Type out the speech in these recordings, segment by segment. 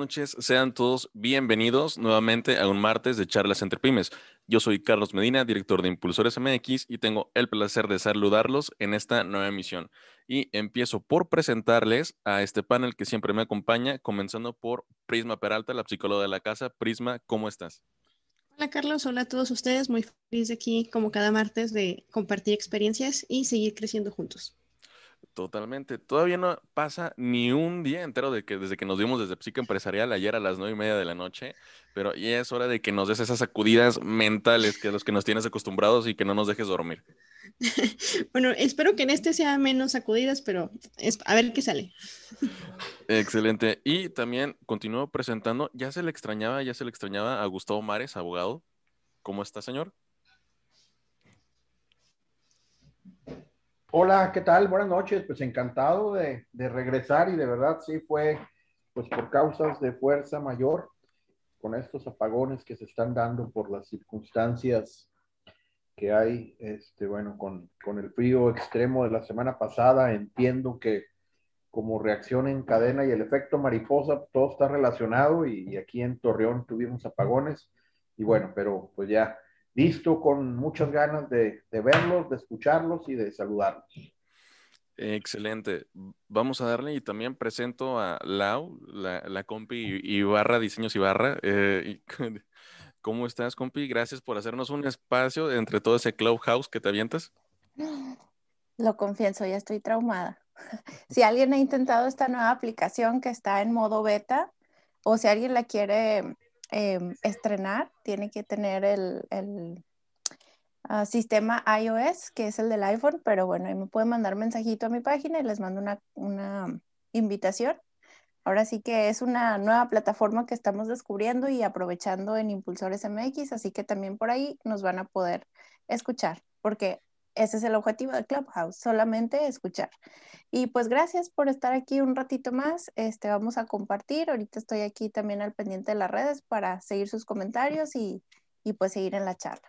noches, sean todos bienvenidos nuevamente a un martes de charlas entre pymes. Yo soy Carlos Medina, director de Impulsores MX y tengo el placer de saludarlos en esta nueva emisión. Y empiezo por presentarles a este panel que siempre me acompaña, comenzando por Prisma Peralta, la psicóloga de la casa. Prisma, ¿cómo estás? Hola Carlos, hola a todos ustedes, muy feliz de aquí como cada martes de compartir experiencias y seguir creciendo juntos. Totalmente. Todavía no pasa ni un día entero de que desde que nos vimos desde Psique Empresarial ayer a las nueve y media de la noche, pero ya es hora de que nos des esas sacudidas mentales que los que nos tienes acostumbrados y que no nos dejes dormir. bueno, espero que en este sea menos sacudidas, pero es, a ver qué sale. Excelente. Y también continúo presentando, ya se le extrañaba, ya se le extrañaba a Gustavo Mares, abogado. ¿Cómo está, señor? Hola, ¿qué tal? Buenas noches. Pues encantado de, regresar y de verdad sí fue pues por causas de fuerza mayor con estos apagones que se están dando por las circunstancias que hay, este, bueno, con, el frío extremo de la semana pasada, entiendo que como reacción en cadena y el efecto mariposa, todo está relacionado y, y aquí en Torreón tuvimos apagones y bueno, pero pues ya listo con muchas ganas de, verlos, de escucharlos y de saludarlos. Excelente. Vamos a darle y también presento a Lau, la, la compi Ibarra, Diseños Ibarra. Eh, ¿Cómo estás, compi? Gracias por hacernos un espacio entre todo ese clubhouse que te avientas. Lo confieso, ya estoy traumada. Si alguien ha intentado esta nueva aplicación que está en modo beta o si alguien la quiere Em, estrenar, tiene que tener el, el ah, sistema iOS, que es el del iPhone, pero bueno, ahí me pueden mandar mensajito a mi página y les mando una, una invitación. Ahora sí que es una nueva plataforma que estamos descubriendo y aprovechando en Impulsores MX, así que también por ahí nos van a poder escuchar, porque ese es el objetivo de Clubhouse, solamente escuchar. Y pues gracias por estar aquí un ratito más. Este, vamos a compartir. Ahorita estoy aquí también al pendiente de las redes para seguir sus comentarios y, y pues seguir en la charla.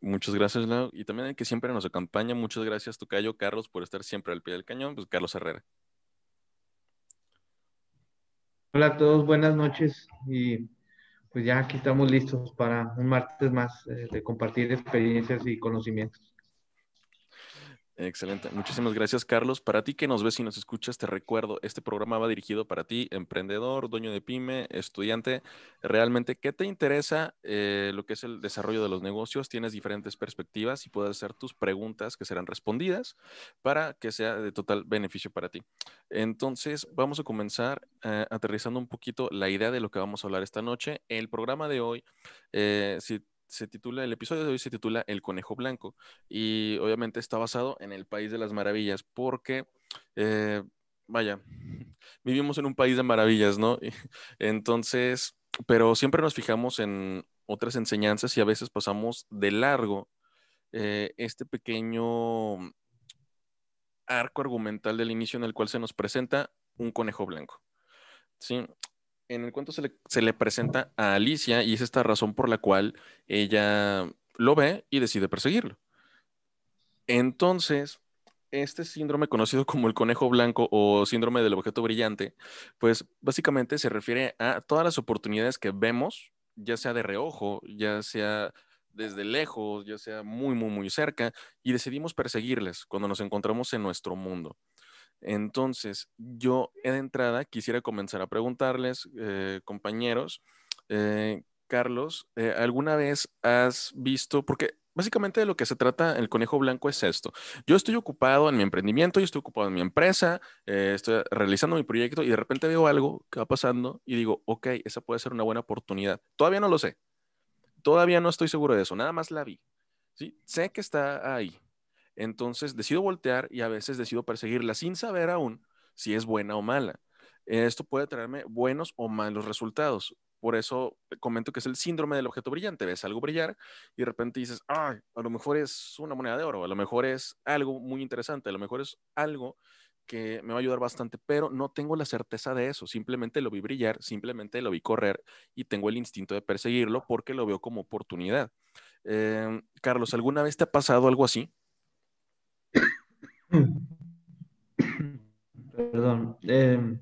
Muchas gracias, Lau. Y también el que siempre nos acompaña. Muchas gracias, Tocayo, Carlos, por estar siempre al pie del cañón. Pues Carlos Herrera. Hola a todos, buenas noches. Y pues ya aquí estamos listos para un martes más eh, de compartir experiencias y conocimientos. Excelente. Muchísimas gracias, Carlos. Para ti que nos ves y nos escuchas, te recuerdo, este programa va dirigido para ti, emprendedor, dueño de pyme, estudiante. Realmente, ¿qué te interesa eh, lo que es el desarrollo de los negocios? Tienes diferentes perspectivas y puedes hacer tus preguntas que serán respondidas para que sea de total beneficio para ti. Entonces, vamos a comenzar eh, aterrizando un poquito la idea de lo que vamos a hablar esta noche. El programa de hoy, eh, si se titula, el episodio de hoy se titula El Conejo Blanco y obviamente está basado en el País de las Maravillas porque, eh, vaya, vivimos en un país de maravillas, ¿no? Entonces, pero siempre nos fijamos en otras enseñanzas y a veces pasamos de largo eh, este pequeño arco argumental del inicio en el cual se nos presenta un conejo blanco. ¿sí? En el cuento se le, presenta a Alicia y es esta razón por la cual ella lo ve y decide perseguirlo. Entonces, este síndrome conocido como el conejo blanco o síndrome del objeto brillante, pues básicamente se refiere a todas las oportunidades que vemos, ya sea de reojo, ya sea desde lejos, ya sea muy, muy, muy cerca, y decidimos perseguirles cuando nos encontramos en nuestro mundo. Entonces, yo de entrada quisiera comenzar a preguntarles, eh, compañeros, eh, Carlos, eh, ¿alguna vez has visto, porque básicamente de lo que se trata el conejo blanco es esto. Yo estoy ocupado en mi emprendimiento, yo estoy ocupado en mi empresa, estoy realizando mi proyecto y de repente veo algo que va pasando y digo, ok, esa puede ser una buena oportunidad. Todavía no lo sé. Todavía no estoy seguro de eso, nada más la vi. ¿sí? Sé que está ahí, entonces decido voltear y a veces decido perseguirla sin saber aún si es buena o mala. Esto puede traerme buenos o malos resultados. Por eso comento que es el síndrome del objeto brillante. Ves algo brillar y de repente dices, ah, a lo mejor es una moneda de oro, a lo mejor es algo muy interesante, a lo mejor es algo que me va a ayudar bastante, pero no tengo la certeza de eso. Simplemente lo vi brillar, simplemente lo vi correr y tengo el instinto de perseguirlo porque lo veo como oportunidad. Em, Carlos, ¿alguna vez te ha pasado algo así? Perdón. Em,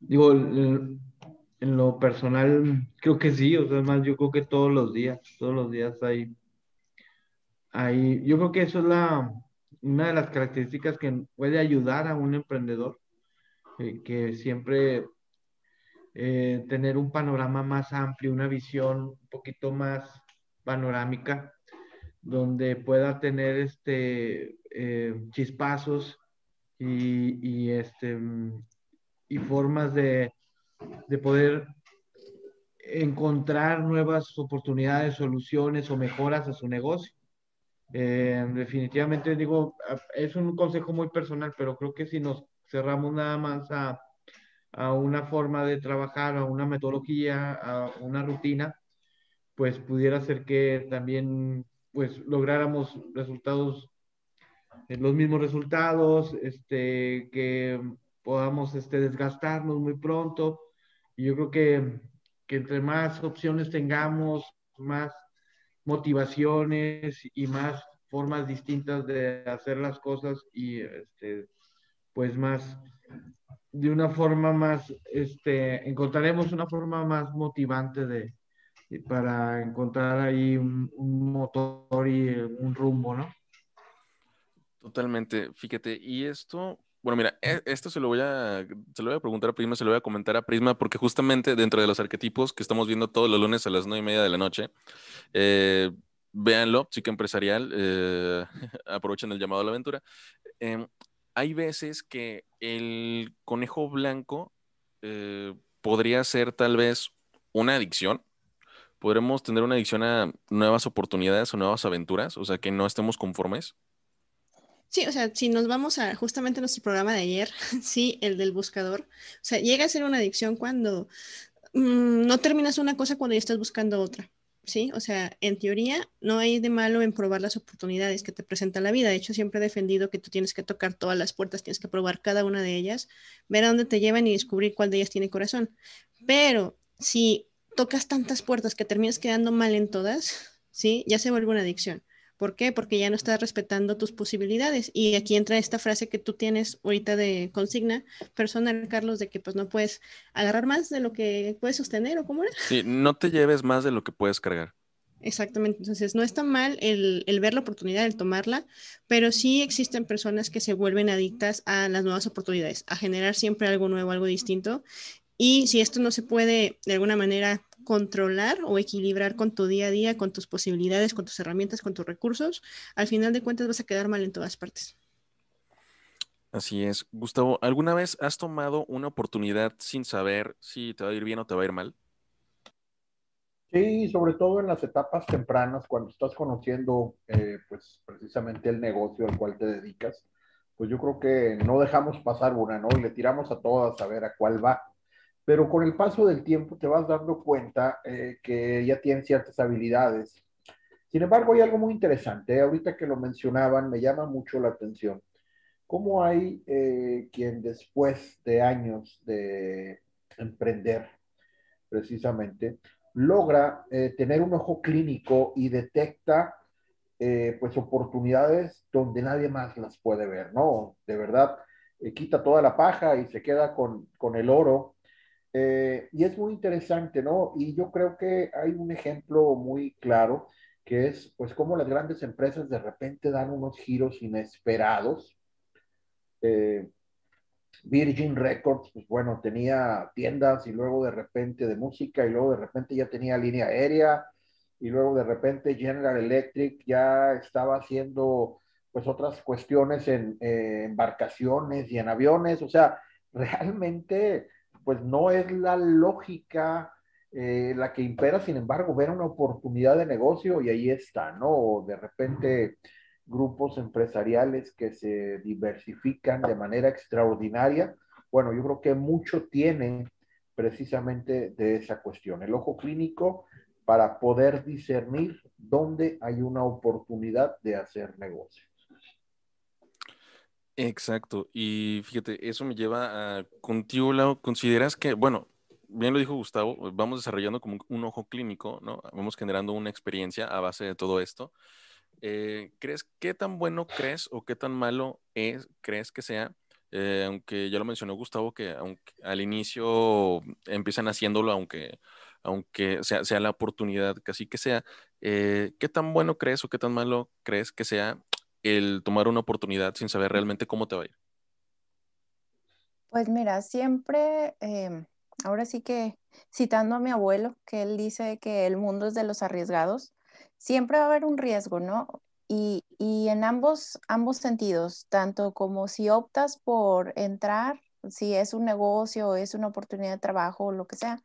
digo, en lo personal, creo que sí, o sea, más yo creo que todos los días, todos los días hay, hay, yo creo que eso es la, una de las características que puede ayudar a un emprendedor, eh, que siempre eh, tener un panorama más amplio, una visión un poquito más panorámica, donde pueda tener este, eh, chispazos y, este, y formas de, de poder encontrar nuevas oportunidades, soluciones o mejoras a su negocio. Eh, definitivamente digo, es un consejo muy personal, pero creo que si nos cerramos nada más a, a una forma de trabajar, a una metodología, a una rutina, pues pudiera ser que también pues lográramos resultados, los mismos resultados, este, que podamos este, desgastarnos muy pronto. Y yo creo que, que entre más opciones tengamos, más motivaciones y más formas distintas de hacer las cosas y este, pues más de una forma más, este, encontraremos una forma más motivante de, para encontrar ahí un, motor y un rumbo, ¿no? Totalmente, fíjate, y esto, bueno, mira, e, esto se lo voy a, se lo voy a preguntar a Prisma, se lo voy a comentar a Prisma, porque justamente dentro de los arquetipos que estamos viendo todos los lunes a las nueve y media de la noche, eh, véanlo, chica empresarial, eh, aprovechen el llamado a la aventura. Em, hay veces que el conejo blanco eh, podría ser tal vez una adicción. Podremos tener una adicción a nuevas oportunidades o nuevas aventuras, o sea, que no estemos conformes. Sí, o sea, si nos vamos a justamente nuestro programa de ayer, sí, el del buscador, o sea, llega a ser una adicción cuando mm, no terminas una cosa cuando ya estás buscando otra. ¿sí? O sea, en teoría no hay de malo en probar las oportunidades que te presenta la vida. De hecho, siempre he defendido que tú tienes que tocar todas las puertas, tienes que probar cada una de ellas, ver a dónde te llevan y descubrir cuál de ellas tiene corazón. Pero si tocas tantas puertas que terminas quedando mal en todas, ¿sí? Ya se vuelve una adicción. ¿Por qué? Porque ya no estás respetando tus posibilidades. Y aquí entra esta frase que tú tienes ahorita de consigna personal, Carlos, de que pues no puedes agarrar más de lo que puedes sostener o cómo era. Sí, no te lleves más de lo que puedes cargar. Exactamente, entonces no está mal el, el, ver la oportunidad, el tomarla, pero sí existen personas que se vuelven adictas a las nuevas oportunidades, a generar siempre algo nuevo, algo distinto. Y si esto no se puede de alguna manera controlar o equilibrar con tu día a día, con tus posibilidades, con tus herramientas, con tus recursos, al final de cuentas vas a quedar mal en todas partes. Así es. Gustavo, ¿alguna vez has tomado una oportunidad sin saber si te va a ir bien o te va a ir mal? Sí, sobre todo en las etapas tempranas, cuando estás conociendo eh, pues precisamente el negocio al cual te dedicas, pues yo creo que no dejamos pasar una, ¿no? Y le tiramos a todas a ver a cuál va pero con el paso del tiempo te vas dando cuenta eh, que ya tienen ciertas habilidades. Sin embargo, hay algo muy interesante, ¿eh? ahorita que lo mencionaban, me llama mucho la atención. ¿Cómo hay eh, quien después de años de emprender, precisamente, logra tener un ojo clínico y detecta pues oportunidades donde nadie más las puede ver, ¿no? De verdad, quita toda la paja y se queda con, con el oro eh, y es muy interesante, ¿no? Y yo creo que hay un ejemplo muy claro que es, pues, cómo las grandes empresas de repente dan unos giros inesperados. Eh, Virgin Records, pues bueno, tenía tiendas y luego de repente de música y luego de repente ya tenía línea aérea y luego de repente General Electric ya estaba haciendo pues otras cuestiones en eh, embarcaciones y en aviones, o sea, realmente pues no es la lógica eh, la que impera, sin embargo, ver una oportunidad de negocio y ahí está, ¿no? De repente grupos empresariales que se diversifican de manera extraordinaria. Bueno, yo creo que mucho tienen precisamente de esa cuestión, el ojo clínico para poder discernir dónde hay una oportunidad de hacer negocio. Exacto. Y fíjate, eso me lleva a contigo, Lau, ¿consideras que, bueno, bien lo dijo Gustavo, vamos desarrollando como un ojo clínico, ¿no? Vamos generando una experiencia a base de todo esto. Eh, ¿Crees qué tan bueno crees o qué tan malo es, crees que sea Eh, aunque ya lo mencionó Gustavo, que aunque al inicio empiezan haciéndolo, aunque, aunque sea, sea la oportunidad casi que sea, eh, ¿qué tan bueno crees o qué tan malo crees que sea el tomar una oportunidad sin saber realmente cómo te va a ir? Pues mira, siempre, em, ahora sí que citando a mi abuelo, que él dice que el mundo es de los arriesgados, siempre va a haber un riesgo, ¿no? Y, en ambos, ambos sentidos, tanto como si optas por entrar, si es un negocio, es una oportunidad de trabajo o lo que sea,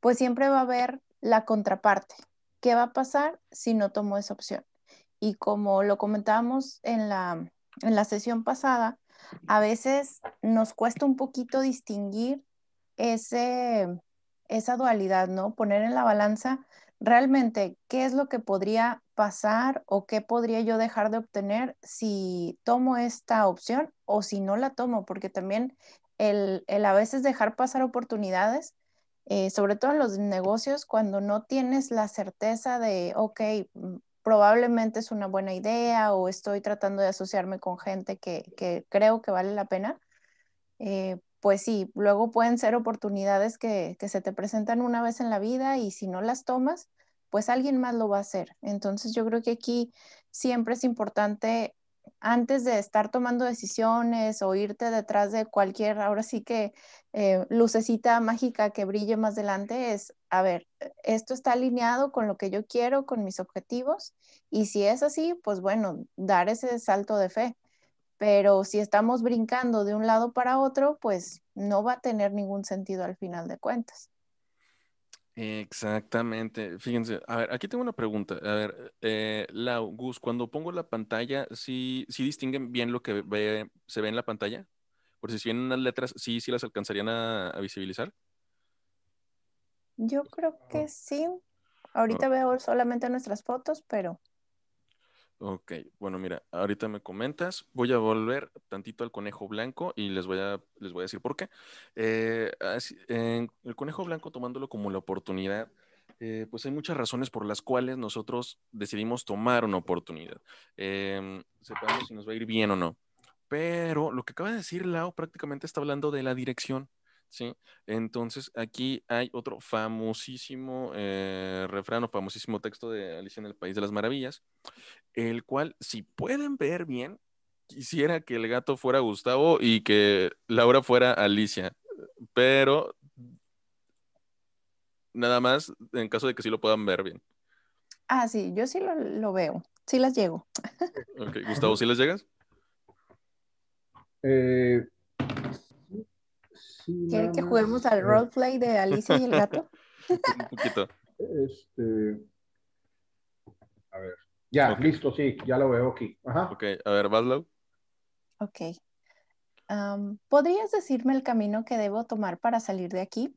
pues siempre va a haber la contraparte. ¿Qué va a pasar si no tomo esa opción? Y como lo comentábamos en la, en la sesión pasada, a veces nos cuesta un poquito distinguir ese, esa dualidad, ¿no? Poner en la balanza realmente qué es lo que podría pasar o qué podría yo dejar de obtener si tomo esta opción o si no la tomo, porque también el, a veces dejar pasar oportunidades, eh, sobre todo en los negocios, cuando no tienes la certeza de, ok, probablemente es una buena idea o estoy tratando de asociarme con gente que, creo que vale la pena, eh, pues sí, luego pueden ser oportunidades que, se te presentan una vez en la vida y si no las tomas, pues alguien más lo va a hacer. Entonces yo creo que aquí siempre es importante, antes de estar tomando decisiones o irte detrás de cualquier, ahora sí que eh, lucecita mágica que brille más adelante, es, a ver, esto está alineado con lo que yo quiero, con mis objetivos, y si es así, pues bueno, dar ese salto de fe pero si estamos brincando de un lado para otro, pues no va a tener ningún sentido al final de cuentas. Exactamente. Fíjense, a ver, aquí tengo una pregunta. A ver, eh, Lau, Gus, cuando pongo la pantalla, ¿sí, ¿sí distinguen bien lo que ve, se ve en la pantalla? Por si vienen unas letras, ¿sí, sí las alcanzarían a, visibilizar? Yo creo que sí. Ahorita veo solamente nuestras fotos, pero Ok, bueno, mira, ahorita me comentas, voy a volver tantito al conejo blanco y les voy a, les voy a decir por qué. Eh, el conejo blanco tomándolo como la oportunidad, eh, pues hay muchas razones por las cuales nosotros decidimos tomar una oportunidad. Eh, sepamos si nos va a ir bien o no. Pero lo que acaba de decir Lau prácticamente está hablando de la dirección. ¿Sí? Entonces, aquí hay otro famosísimo eh, refrán o famosísimo texto de Alicia en el País de las Maravillas, el cual, si pueden ver bien, quisiera que el gato fuera Gustavo y que Laura fuera Alicia, pero nada más en caso de que sí lo puedan ver bien. Ah, sí, yo sí lo, veo, sí las llego. Ok, Gustavo, ¿sí las llegas? Eh, ¿Quiere que juguemos al roleplay de Alicia y el gato? Un poquito. Este. A ver. Ya, listo, sí, ya lo veo aquí. Ajá. Ok, a ver, Baslow. Ok. ¿Podrías decirme el camino que debo tomar para salir de aquí?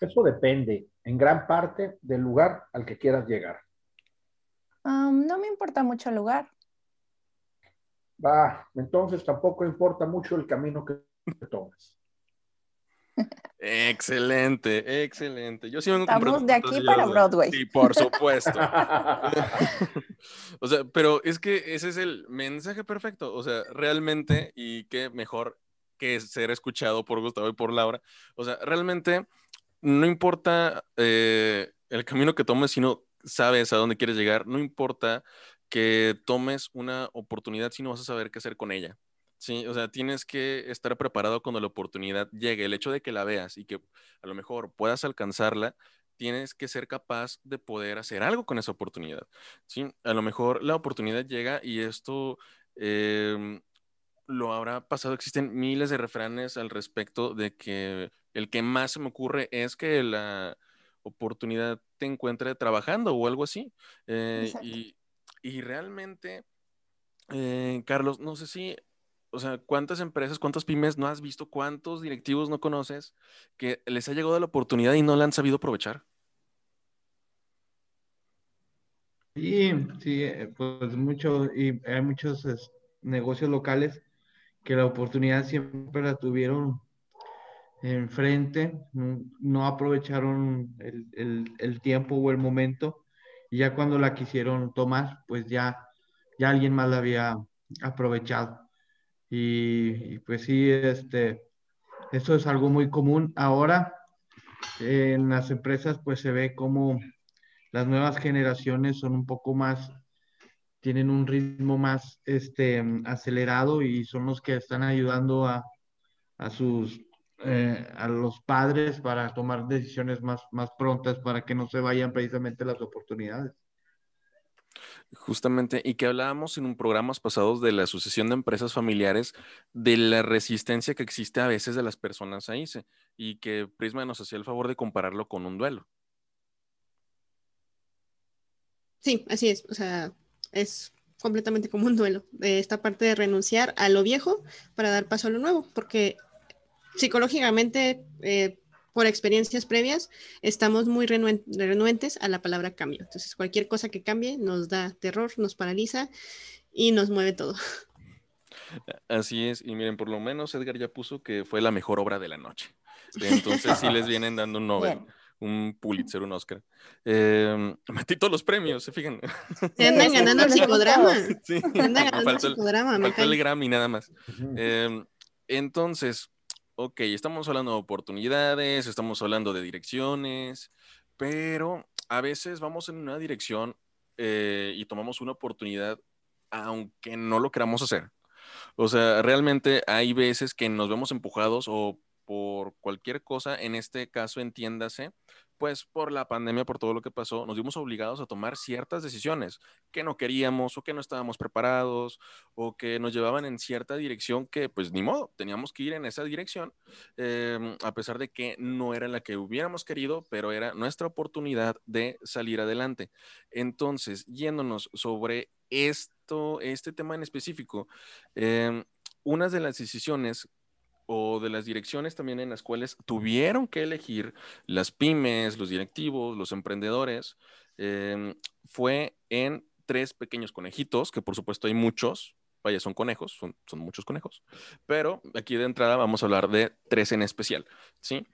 Eso depende en gran parte del lugar al que quieras llegar. no me importa mucho el lugar. Va, entonces tampoco importa mucho el camino que tomas. Excelente, excelente. Yo sí vengo Estamos de aquí para Broadway. Sí, por supuesto. o sea, pero es que ese es el mensaje perfecto. O sea, realmente, y qué mejor que ser escuchado por Gustavo y por Laura. O sea, realmente no importa eh, el camino que tomes, sino sabes a dónde quieres llegar. No importa que tomes una oportunidad si no vas a saber qué hacer con ella. Sí, o sea, tienes que estar preparado cuando la oportunidad llegue. El hecho de que la veas y que a lo mejor puedas alcanzarla, tienes que ser capaz de poder hacer algo con esa oportunidad. Sí, a lo mejor la oportunidad llega y esto em, lo habrá pasado. Existen miles de refranes al respecto de que el que más se me ocurre es que la oportunidad te encuentre trabajando o algo así. Eh, y, y, realmente, eh, Carlos, no sé si o sea, ¿cuántas empresas, cuántas pymes no has visto, cuántos directivos no conoces que les ha llegado la oportunidad y no la han sabido aprovechar? Sí, sí, eh, pues mucho, y hay muchos negocios locales que la oportunidad siempre la tuvieron enfrente, no, aprovecharon el, el, tiempo o el momento, y ya cuando la quisieron tomar, pues ya, ya alguien más la había aprovechado. Y, pues sí, este, eso es algo muy común. Ahora en las empresas pues se ve como las nuevas generaciones son un poco más, tienen un ritmo más este, acelerado y son los que están ayudando a, a sus eh, a los padres para tomar decisiones más, más prontas para que no se vayan precisamente las oportunidades. Justamente, y que hablábamos en un programas pasados de la Asociación de Empresas Familiares, de la resistencia que existe a veces de las personas a irse, y que Prisma nos hacía el favor de compararlo con un duelo. Sí, así es, o sea, es completamente como un duelo, de esta parte de renunciar a lo viejo para dar paso a lo nuevo, porque psicológicamente, eh, por experiencias previas, estamos muy renuentes a la palabra cambio. Entonces, cualquier cosa que cambie nos da terror, nos paraliza y nos mueve todo. Así es, y miren, por lo menos Edgar ya puso que fue la mejor obra de la noche. Entonces, sí les vienen dando un Nobel. un Pulitzer, un Oscar. Eh, metí todos los premios, se fijan. Se andan ganando el psicodrama. Sí. andan ganando el psicodrama. Faltó el Grammy nada más. Eh, entonces, ok, estamos hablando de oportunidades, estamos hablando de direcciones, pero a veces vamos en una dirección eh, y tomamos una oportunidad aunque no lo queramos hacer. O sea, realmente hay veces que nos vemos empujados o por cualquier cosa, en este caso entiéndase, pues por la pandemia, por todo lo que pasó, nos vimos obligados a tomar ciertas decisiones que no queríamos o que no estábamos preparados o que nos llevaban en cierta dirección que pues ni modo, teníamos que ir en esa dirección, em, a pesar de que no era la que hubiéramos querido, pero era nuestra oportunidad de salir adelante. Entonces, yéndonos sobre esto, este tema en específico, eh, unas de las decisiones o de las direcciones también en las cuales tuvieron que elegir las pymes, los directivos, los emprendedores, em, fue en tres pequeños conejitos, que por supuesto hay muchos, vaya, son conejos, son, muchos conejos, pero aquí de entrada vamos a hablar de tres en especial, ¿sí?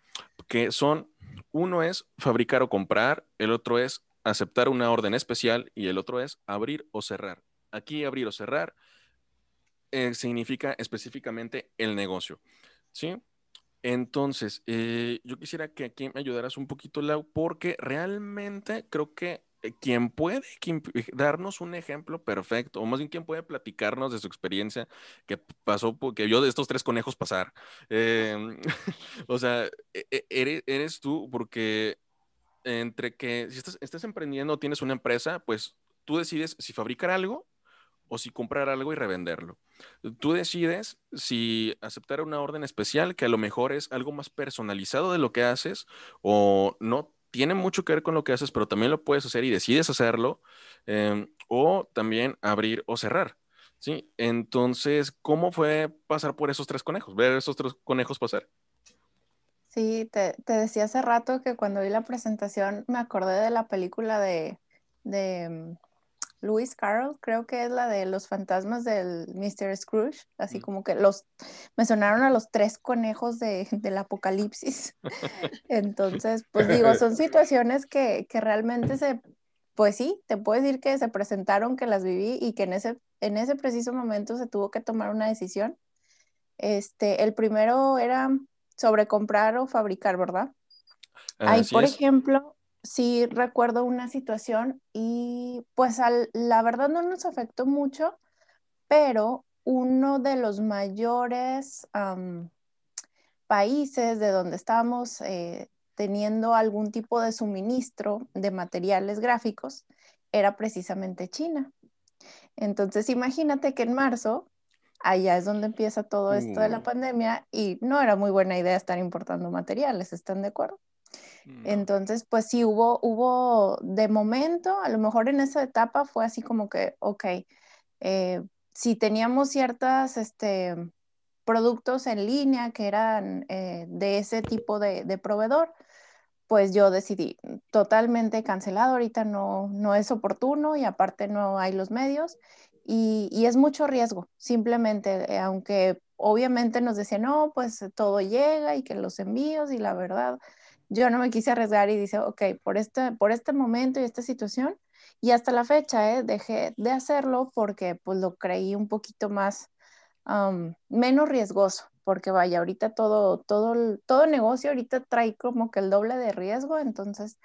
Que son, uno es fabricar o comprar, el otro es aceptar una orden especial y el otro es abrir o cerrar. Aquí abrir o cerrar eh, significa específicamente el negocio. ¿Sí? Entonces, eh, yo quisiera que aquí me ayudaras un poquito, Lau, porque realmente creo que eh, quien puede darnos un ejemplo perfecto, o más bien quien puede platicarnos de su experiencia que pasó, que vio de estos tres conejos pasar. Em, o sea, e, e, eres, eres, tú, porque entre que si estás, estás emprendiendo, tienes una empresa, pues tú decides si fabricar algo o si comprar algo y revenderlo. Tú decides si aceptar una orden especial, que a lo mejor es algo más personalizado de lo que haces, o no tiene mucho que ver con lo que haces, pero también lo puedes hacer y decides hacerlo, em, o también abrir o cerrar. ¿sí? Entonces, ¿cómo fue pasar por esos tres conejos, ver esos tres conejos pasar? Sí, te, decía hace rato que cuando vi la presentación me acordé de la película de, de Lewis Carroll, creo que es la de los fantasmas del Mr. Scrooge, así como que los, me sonaron a los tres conejos de, del apocalipsis. Entonces, pues digo, son situaciones que, que, realmente se, pues sí, te puedo decir que se presentaron, que las viví y que en ese, en ese preciso momento se tuvo que tomar una decisión. Este, el primero era sobre comprar o fabricar, ¿verdad? Ahí, por ejemplo, sí recuerdo una situación y pues la verdad no nos afectó mucho, pero uno de los mayores países de donde estábamos eh, teniendo algún tipo de suministro de materiales gráficos era precisamente China. Entonces imagínate que en marzo, allá es donde empieza todo esto de la mm. pandemia y no era muy buena idea estar importando materiales, ¿están de acuerdo? Entonces, pues sí, hubo, hubo de momento, a lo mejor en esa etapa fue así como que, ok, eh, si teníamos ciertos este, productos en línea que eran eh, de ese tipo de, proveedor, pues yo decidí totalmente cancelado, ahorita no, no es oportuno y aparte no hay los medios y, y es mucho riesgo, simplemente, eh, aunque obviamente nos decían, no, pues todo llega y que los envíos y la verdad, yo no me quise arriesgar y dice, ok, por este, por este momento y esta situación, y hasta la fecha, ¿eh? dejé de hacerlo porque pues lo creí un poquito más, menos riesgoso, porque vaya, ahorita todo, todo, todo negocio ahorita trae como que el doble de riesgo, entonces,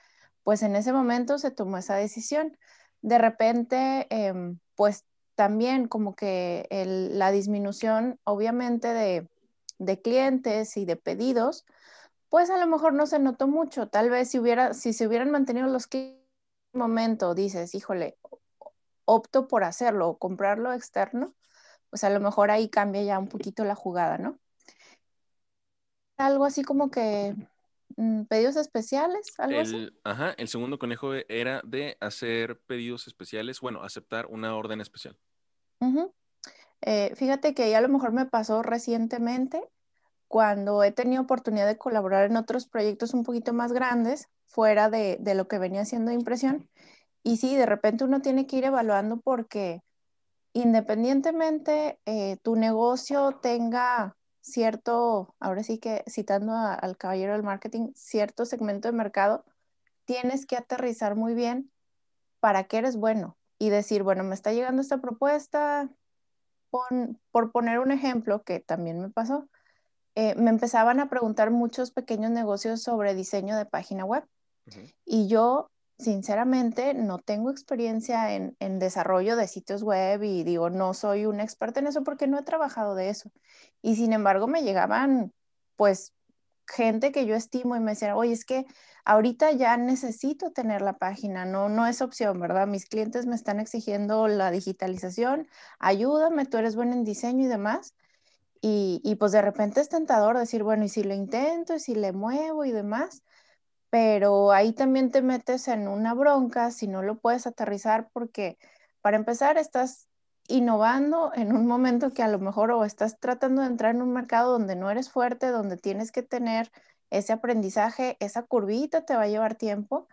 pues en ese momento se tomó esa decisión. De repente, em, pues también como que la disminución, obviamente, de, de clientes y de pedidos, pues a lo mejor no se notó mucho. Tal vez si, hubiera, si se hubieran mantenido los clientes en momento, dices, híjole, opto por hacerlo o comprarlo externo, pues a lo mejor ahí cambia ya un poquito la jugada, ¿no? Algo así como que mm, pedidos especiales, algo el, así. Ajá, el segundo conejo era de hacer pedidos especiales, bueno, aceptar una orden especial. Eh, fíjate que ya a lo mejor me pasó recientemente cuando he tenido oportunidad de colaborar en otros proyectos un poquito más grandes, fuera de, de lo que venía haciendo impresión. Y sí, de repente uno tiene que ir evaluando porque independientemente eh, tu negocio tenga cierto, ahora sí que citando al caballero del marketing, cierto segmento de mercado, tienes que aterrizar muy bien para qué eres bueno y decir, bueno, me está llegando esta propuesta, por poner un ejemplo que también me pasó, eh, me empezaban a preguntar muchos pequeños negocios sobre diseño de página web. Y yo, sinceramente, no tengo experiencia en, desarrollo de sitios web y digo, no soy una experta en eso porque no he trabajado de eso. Y sin embargo, me llegaban, pues, gente que yo estimo y me decían, oye, es que ahorita ya necesito tener la página, no, no es opción, ¿verdad? Mis clientes me están exigiendo la digitalización, ayúdame, tú eres bueno en diseño y demás. Y, pues de repente es tentador decir, bueno, y si lo intento, y si le muevo y demás, pero ahí también te metes en una bronca si no lo puedes aterrizar porque para empezar estás innovando en un momento que a lo mejor o estás tratando de entrar en un mercado donde no eres fuerte, donde tienes que tener ese aprendizaje, esa curvita te va a llevar tiempo.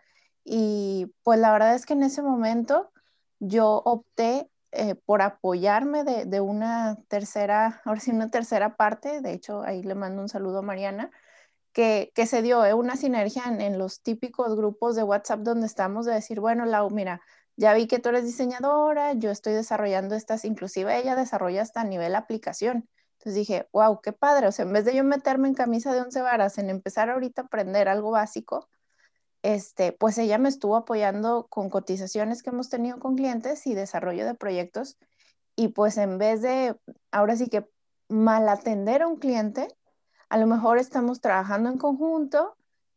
Y pues la verdad es que en ese momento yo opté eh, por apoyarme de, una tercera, ahora sí, una tercera parte, de hecho ahí le mando un saludo a Mariana, que, que se dio eh, una sinergia en, los típicos grupos de WhatsApp donde estamos de decir, bueno, Lau, mira, ya vi que tú eres diseñadora, yo estoy desarrollando estas, inclusive ella desarrolla hasta a nivel aplicación. Entonces dije, wow, qué padre, o sea, en vez de yo meterme en camisa de once varas, en empezar ahorita a aprender algo básico, este, pues ella me estuvo apoyando con cotizaciones que hemos tenido con clientes y desarrollo de proyectos. Y pues en vez de, ahora sí que mal atender a un cliente, a lo mejor estamos trabajando en conjunto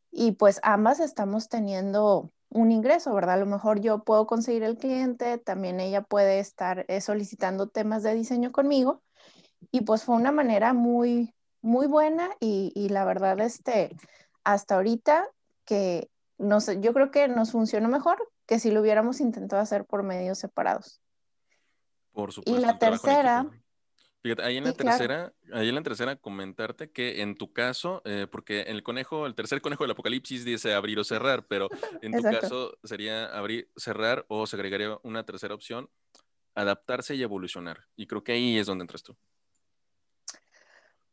y pues ambas estamos teniendo un ingreso, ¿verdad? A lo mejor yo puedo conseguir el cliente, también ella puede estar eh, solicitando temas de diseño conmigo y pues fue una manera muy, muy buena y, la verdad, este, hasta ahorita que no sé, yo creo que nos funcionó mejor que si lo hubiéramos intentado hacer por medios separados. Por supuesto. Y la tercera. Fíjate, ahí en la tercera, ahí en la tercera comentarte que en tu caso, eh, porque el conejo, el tercer conejo del apocalipsis dice abrir o cerrar, pero en tu caso sería abrir, cerrar o se agregaría una tercera opción, adaptarse y evolucionar. Y creo que ahí es donde entras tú.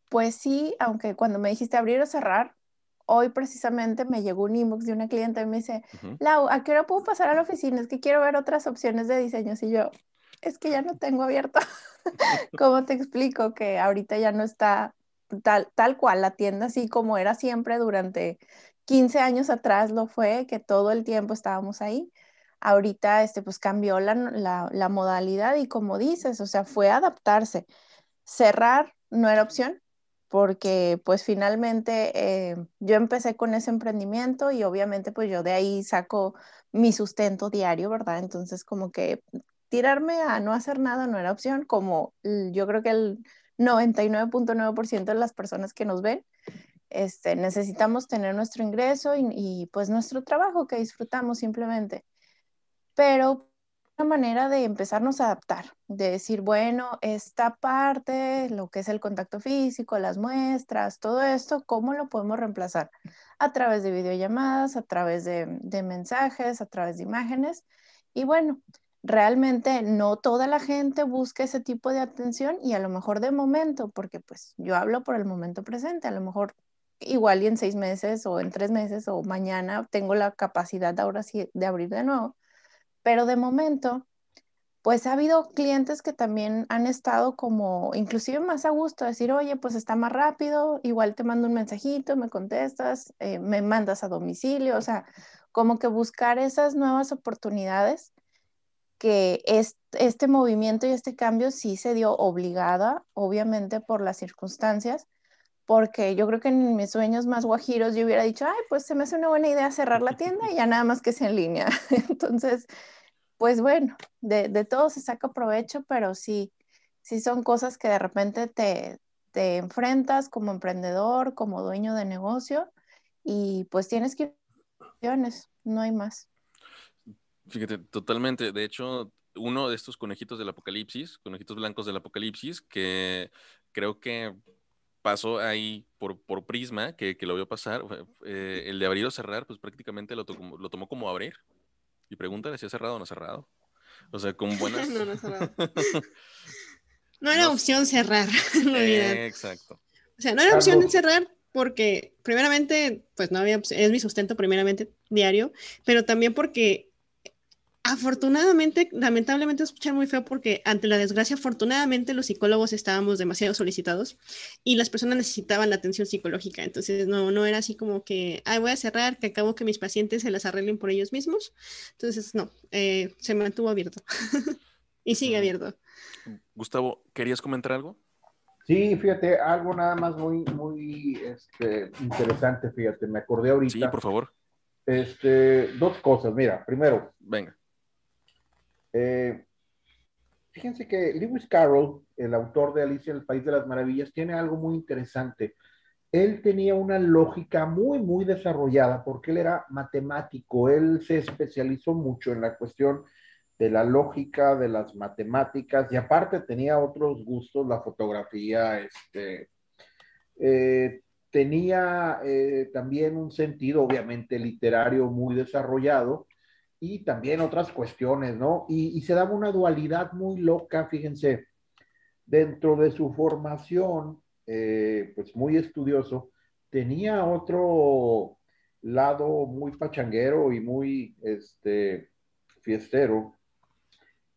Pues sí, aunque cuando me dijiste abrir o cerrar, hoy precisamente me llegó un inbox de una cliente y me dice, Lau, ¿a qué hora puedo pasar a la oficina? Es que quiero ver otras opciones de diseño. Y yo, es que ya no tengo abierto. ¿Cómo te explico que ahorita ya no está tal, tal cual la tienda así como era siempre durante 15 años atrás lo fue, que todo el tiempo estábamos ahí? Ahorita, este, pues cambió la, la, la modalidad y como dices, o sea, fue adaptarse. Cerrar no era opción, porque pues finalmente eh, yo empecé con ese emprendimiento y obviamente pues yo de ahí saco mi sustento diario, ¿verdad? Entonces como que tirarme a no hacer nada no era opción, como yo creo que el 99.9% de las personas que nos ven, este, necesitamos tener nuestro ingreso y, y pues nuestro trabajo que disfrutamos simplemente. Pero manera de empezarnos a adaptar, de decir, bueno, esta parte, lo que es el contacto físico, las muestras, todo esto, ¿cómo lo podemos reemplazar? A través de videollamadas, a través de, mensajes, a través de imágenes. Y bueno, realmente no toda la gente busca ese tipo de atención y a lo mejor de momento, porque pues yo hablo por el momento presente, a lo mejor igual y en seis meses o en tres meses o mañana tengo la capacidad ahora sí de abrir de nuevo pero de momento, pues ha habido clientes que también han estado como inclusive más a gusto, decir, oye, pues está más rápido, igual te mando un mensajito, me contestas, eh, me mandas a domicilio, o sea, como que buscar esas nuevas oportunidades que este movimiento y este cambio sí se dio obligada, obviamente por las circunstancias, porque yo creo que en mis sueños más guajiros yo hubiera dicho, ay, pues se me hace una buena idea cerrar la tienda y ya nada más que sea en línea. Entonces, pues bueno, de, de, todo se saca provecho, pero sí, sí son cosas que de repente te, te enfrentas como emprendedor, como dueño de negocio y pues tienes que no hay más. Fíjate, totalmente. De hecho, uno de estos conejitos del apocalipsis, conejitos blancos del apocalipsis, que creo que pasó ahí por, por Prisma, que, que, lo vio pasar, eh, el de abrir o cerrar, pues prácticamente lo, lo tomó como abrir. Y pregúntale si ha cerrado o no ha cerrado. O sea, con buenas... no, no cerrado. no era opción cerrar, en realidad. exacto. O sea, no era opción cerrar porque, primeramente, pues no había, es mi sustento primeramente diario, pero también porque Afortunadamente, lamentablemente escuchar muy feo porque ante la desgracia, afortunadamente los psicólogos estábamos demasiado solicitados y las personas necesitaban la atención psicológica. Entonces, no, no era así como que, ay, voy a cerrar, que acabo que mis pacientes se las arreglen por ellos mismos. Entonces, no, eh, se mantuvo abierto y sigue abierto. Gustavo, ¿querías comentar algo? Sí, fíjate, algo nada más muy, muy este, interesante, fíjate, me acordé ahorita. Sí, por favor. Este, dos cosas, mira, primero. Venga eh, fíjense que Lewis Carroll, el autor de Alicia en el País de las Maravillas, tiene algo muy interesante. Él tenía una lógica muy, muy desarrollada porque él era matemático. Él se especializó mucho en la cuestión de la lógica, de las matemáticas y aparte tenía otros gustos, la fotografía, este, eh, tenía eh, también un sentido obviamente literario muy desarrollado y también otras cuestiones, ¿no? Y, se daba una dualidad muy loca, fíjense, dentro de su formación, eh, pues muy estudioso, tenía otro lado muy pachanguero y muy este, fiestero,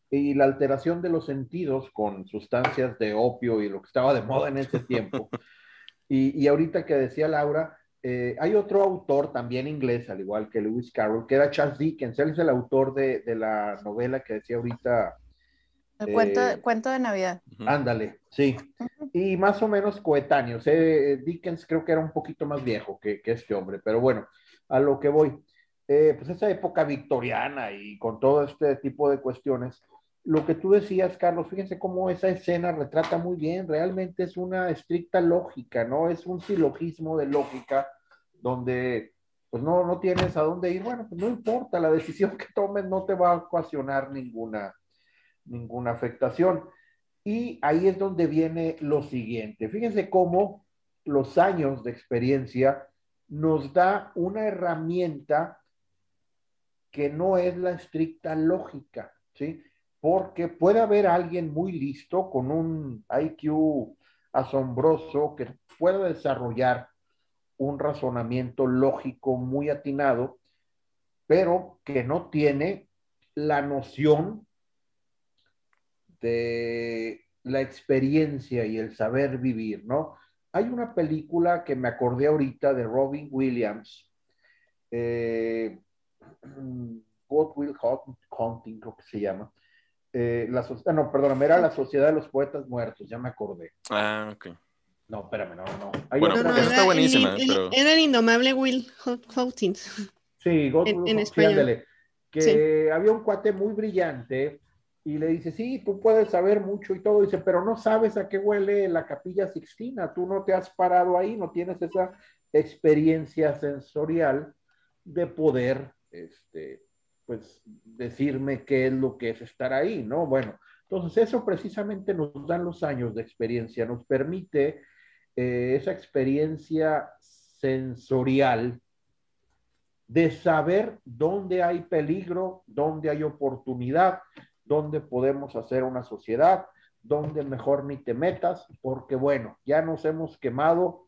y la alteración de los sentidos con sustancias de opio y lo que estaba de moda en ese tiempo. y, y ahorita que decía Laura, eh, hay otro autor también inglés, al igual que Lewis Carroll, que era Charles Dickens. Él es el autor de, la novela que decía ahorita. El cuento, de, eh, cuento de Navidad. Ándale, sí. Y más o menos coetáneos. Eh, Dickens creo que era un poquito más viejo que, este hombre, pero bueno, a lo que voy. pues esa época victoriana y con todo este tipo de cuestiones, lo que tú decías, Carlos, fíjense cómo esa escena retrata muy bien, realmente es una estricta lógica, ¿no? Es un silogismo de lógica donde pues no, no tienes a dónde ir, bueno, pues no importa, la decisión que tomes no te va a ocasionar ninguna, ninguna afectación. Y ahí es donde viene lo siguiente. Fíjense cómo los años de experiencia nos da una herramienta que no es la estricta lógica, ¿sí? Porque puede haber alguien muy listo con un IQ asombroso que pueda desarrollar un razonamiento lógico muy atinado, pero que no tiene la noción de la experiencia y el saber vivir, ¿no? Hay una película que me acordé ahorita de Robin Williams, eh, God Will Hunting, creo que se llama, eh, la ah, no, perdóname, era la Sociedad de los Poetas Muertos, ya me acordé. Ah, ok. No, espérame, no, no. bueno, no, está buenísima. pero... Era el indomable Will Houghton. Sí, God en, en español. que había un cuate muy brillante y le dice, sí, tú puedes saber mucho y todo, dice, pero no sabes a qué huele la capilla Sixtina, tú no te has parado ahí, no tienes esa experiencia sensorial de poder este, pues decirme qué es lo que es estar ahí, ¿no? Bueno, entonces eso precisamente nos dan los años de experiencia, nos permite eh, esa experiencia sensorial de saber dónde hay peligro, dónde hay oportunidad, dónde podemos hacer una sociedad, dónde mejor ni te metas, porque bueno, ya nos hemos quemado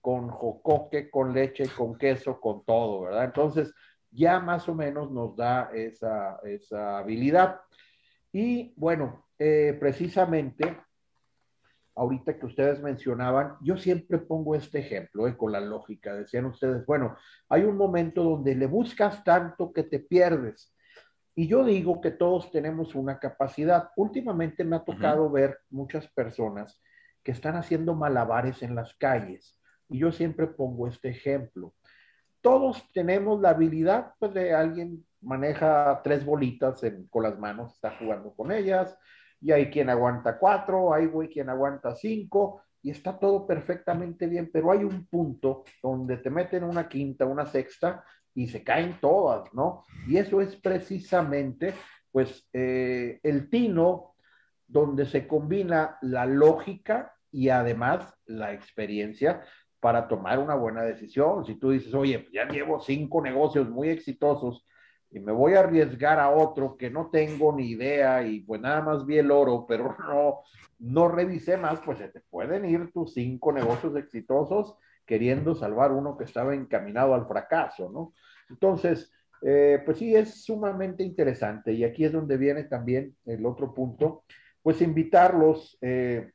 con jocoque, con leche, con queso, con todo, ¿verdad? Entonces, ya más o menos nos da esa, esa habilidad. Y bueno, eh, precisamente, ahorita que ustedes mencionaban, yo siempre pongo este ejemplo eh, con la lógica. Decían ustedes, bueno, hay un momento donde le buscas tanto que te pierdes. Y yo digo que todos tenemos una capacidad. Últimamente me ha tocado ver muchas personas que están haciendo malabares en las calles. Y yo siempre pongo este ejemplo. Todos tenemos la habilidad pues, de alguien maneja tres bolitas con las manos, está jugando con ellas, y hay quien aguanta cuatro, hay quien aguanta cinco, y está todo perfectamente bien, pero hay un punto donde te meten una quinta, una sexta, y se caen todas, ¿no? Y eso es precisamente, pues, eh, el tino donde se combina la lógica y además la experiencia para tomar una buena decisión. Si tú dices, oye, pues ya llevo cinco negocios muy exitosos y me voy a arriesgar a otro que no tengo ni idea y pues nada más vi el oro, pero no, no revisé más, pues se te pueden ir tus cinco negocios exitosos queriendo salvar uno que estaba encaminado al fracaso, ¿no? Entonces, eh, pues sí, es sumamente interesante y aquí es donde viene también el otro punto, pues invitarlos eh,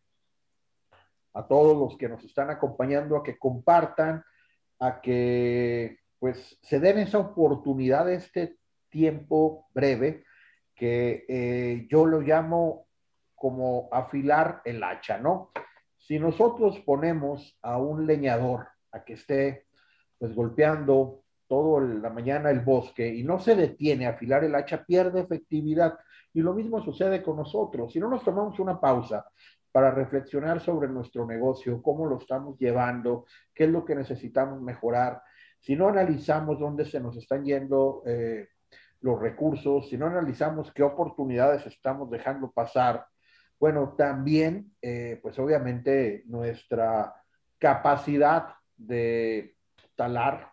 a todos los que nos están acompañando a que compartan, a que pues se den esa oportunidad de este tiempo breve que eh, yo lo llamo como afilar el hacha, ¿no? Si nosotros ponemos a un leñador a que esté pues golpeando toda la mañana el bosque y no se detiene a afilar el hacha, pierde efectividad. Y lo mismo sucede con nosotros. Si no nos tomamos una pausa para reflexionar sobre nuestro negocio, cómo lo estamos llevando, qué es lo que necesitamos mejorar, si no analizamos dónde se nos están yendo eh, los recursos, si no analizamos qué oportunidades estamos dejando pasar, bueno, también, eh, pues obviamente nuestra capacidad de talar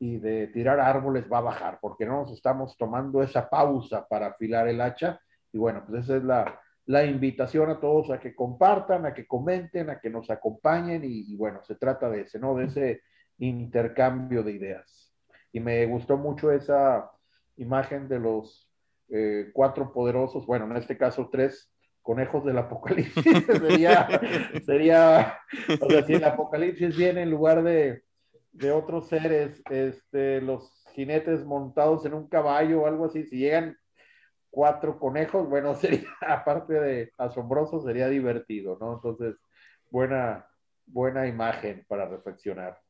y de tirar árboles va a bajar, porque no nos estamos tomando esa pausa para afilar el hacha. Y bueno, pues esa es la, la invitación a todos a que compartan, a que comenten, a que nos acompañen y, bueno, se trata de ese, ¿no? De ese intercambio de ideas. Y me gustó mucho esa imagen de los eh, cuatro poderosos, bueno, en este caso tres conejos del apocalipsis, sería, sería, o sea, si el apocalipsis viene en lugar de, de otros seres, este, los jinetes montados en un caballo o algo así, si llegan cuatro conejos, bueno, sería, aparte de asombroso, sería divertido, ¿no? Entonces, buena, buena imagen para reflexionar.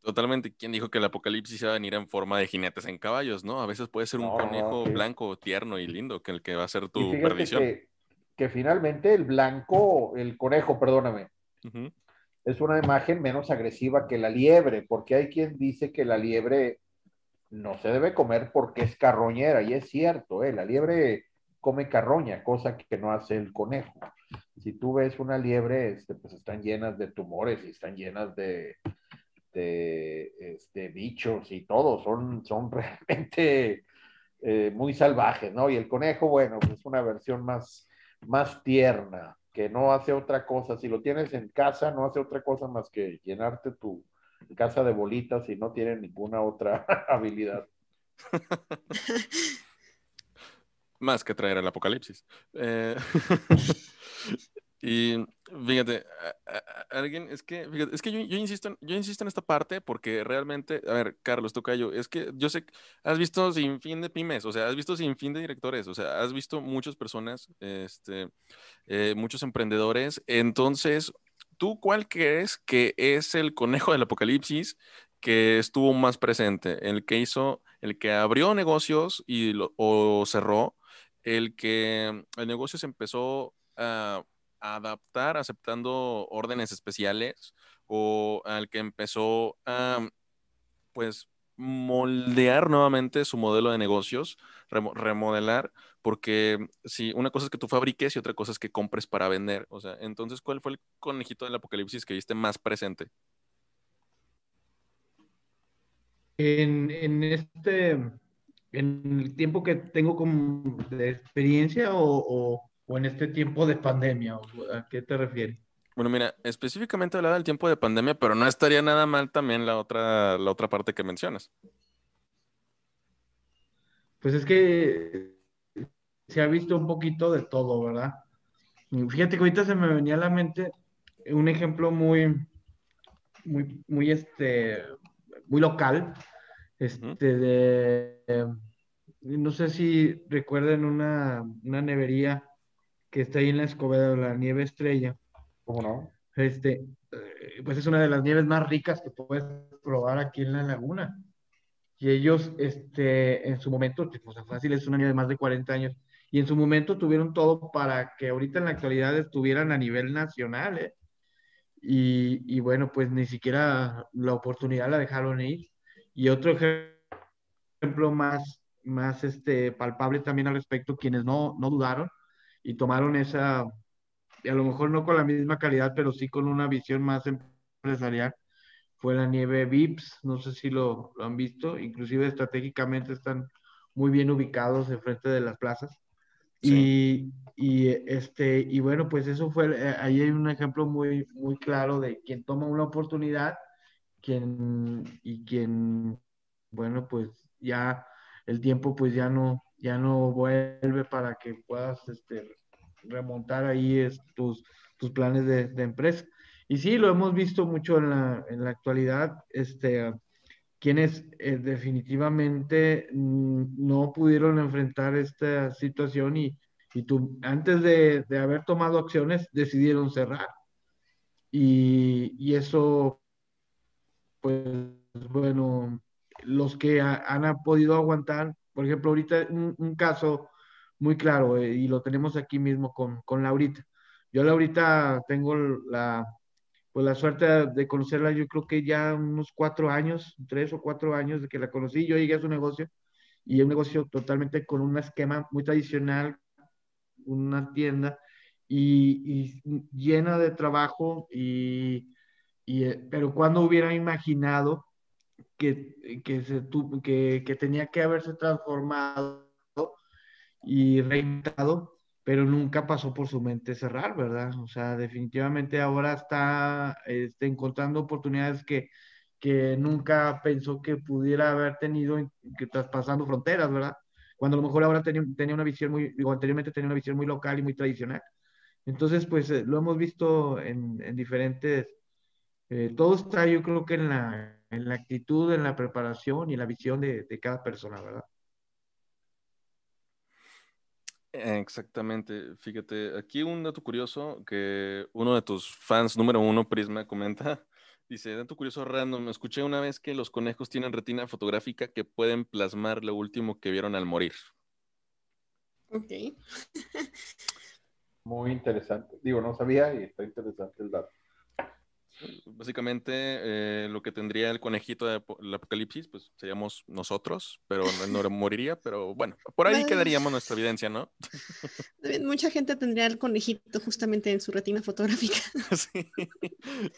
Totalmente. ¿Quién dijo que el apocalipsis iba a venir en forma de jinetes en caballos, no? A veces puede ser un conejo blanco, tierno y lindo, que el que va a ser tu perdición. Que, finalmente el blanco, el conejo, perdóname, es una imagen menos agresiva que la liebre, porque hay quien dice que la liebre no se debe comer porque es carroñera, y es cierto, ¿eh? la liebre come carroña, cosa que no hace el conejo. Si tú ves una liebre, este, pues están llenas de tumores y están llenas de, este, bichos y todo, son, son realmente eh, muy salvajes, ¿no? Y el conejo, bueno, pues es una versión más, más tierna, que no hace otra cosa. Si lo tienes en casa, no hace otra cosa más que llenarte tu casa de bolitas y no tiene ninguna otra habilidad. más que traer el apocalipsis. Eh, Y fíjate, alguien, es que, es que yo, insisto, yo insisto en esta parte porque realmente, a ver, Carlos Tocayo, es que yo sé, has visto sin fin de pymes, o sea, has visto sin fin de directores, o sea, has visto muchas personas, este, eh, muchos emprendedores, entonces, ¿tú cuál crees que es el conejo del apocalipsis que estuvo más presente? ¿El que hizo, el que abrió negocios y lo, o cerró? ¿El que el negocio se empezó a adaptar aceptando órdenes especiales o al que empezó a, pues, moldear nuevamente su modelo de negocios, remodelar, porque si una cosa es que tú fabriques y otra cosa es que compres para vender. O sea, entonces, ¿cuál fue el conejito del apocalipsis que viste más presente? En, en este, en el tiempo que tengo como de experiencia o o en este tiempo de pandemia? ¿A qué te refieres? Bueno, mira, específicamente hablaba del tiempo de pandemia, pero no estaría nada mal también la otra, la otra parte que mencionas. Pues es que se ha visto un poquito de todo, ¿verdad? Fíjate que ahorita se me venía a la mente un ejemplo muy, muy, muy, este, muy local, este, de, no sé si recuerden una, una nevería que está ahí en la Escobedo, la nieve estrella. ¿Cómo no? Este, eh, pues es una de las nieves más ricas que puedes probar aquí en la laguna. Y ellos, este, en su momento, pues fácil, es una nieve de más de 40 años, y en su momento tuvieron todo para que ahorita en la actualidad estuvieran a nivel nacional, ¿eh? Y, y, bueno, pues ni siquiera la oportunidad la dejaron ir. Y otro ejemplo más, más este, palpable también al respecto, quienes no, no dudaron y tomaron esa, y a lo mejor no con la misma calidad, pero sí con una visión más empresarial, fue la nieve VIPS, no sé si lo, lo han visto, inclusive estratégicamente están muy bien ubicados enfrente de las plazas. Y, y, este, y bueno, pues eso fue, eh, ahí hay un ejemplo muy, muy claro de quien toma una oportunidad quien, y quien, bueno, pues ya el tiempo pues ya no, ya no vuelve para que puedas este, remontar ahí es, tus, tus planes de, de, empresa. Y sí, lo hemos visto mucho en la, en la actualidad, este, quienes eh, definitivamente mm, no pudieron enfrentar esta situación y, y tú, antes de, de, haber tomado acciones, decidieron cerrar. Y, y, eso, pues bueno, los que ha, han podido aguantar, por ejemplo, ahorita un, un caso muy claro eh, y lo tenemos aquí mismo con, con Laurita. Yo Laurita tengo la, pues la suerte de conocerla, yo creo que ya unos cuatro años, tres o cuatro años de que la conocí, yo llegué a su negocio y un negocio totalmente con un esquema muy tradicional, una tienda y, llena de trabajo y, y, eh, pero cuando hubiera imaginado que, que, se que, que tenía que haberse transformado y reinventado pero nunca pasó por su mente cerrar, ¿verdad? O sea, definitivamente ahora está este, encontrando oportunidades que, que nunca pensó que pudiera haber tenido, que traspasando fronteras, ¿verdad? Cuando a lo mejor ahora tenía, tenía una visión muy, digo, anteriormente tenía una visión muy local y muy tradicional. Entonces, pues eh, lo hemos visto en, en diferentes, eh, todo está yo creo que en la, en la actitud, en la preparación y la visión de, de cada persona, ¿verdad? Exactamente, fíjate, aquí un dato curioso que uno de tus fans número uno, Prisma, comenta, dice, dato curioso random, escuché una vez que los conejos tienen retina fotográfica que pueden plasmar lo último que vieron al morir. Ok. Muy interesante, digo, no sabía y está interesante el dato. Básicamente, eh, lo que tendría el conejito del apocalipsis, pues seríamos nosotros, pero no, moriría, pero bueno, por ahí quedaríamos nuestra evidencia, ¿no? Mucha gente tendría el conejito justamente en su retina fotográfica. Sí,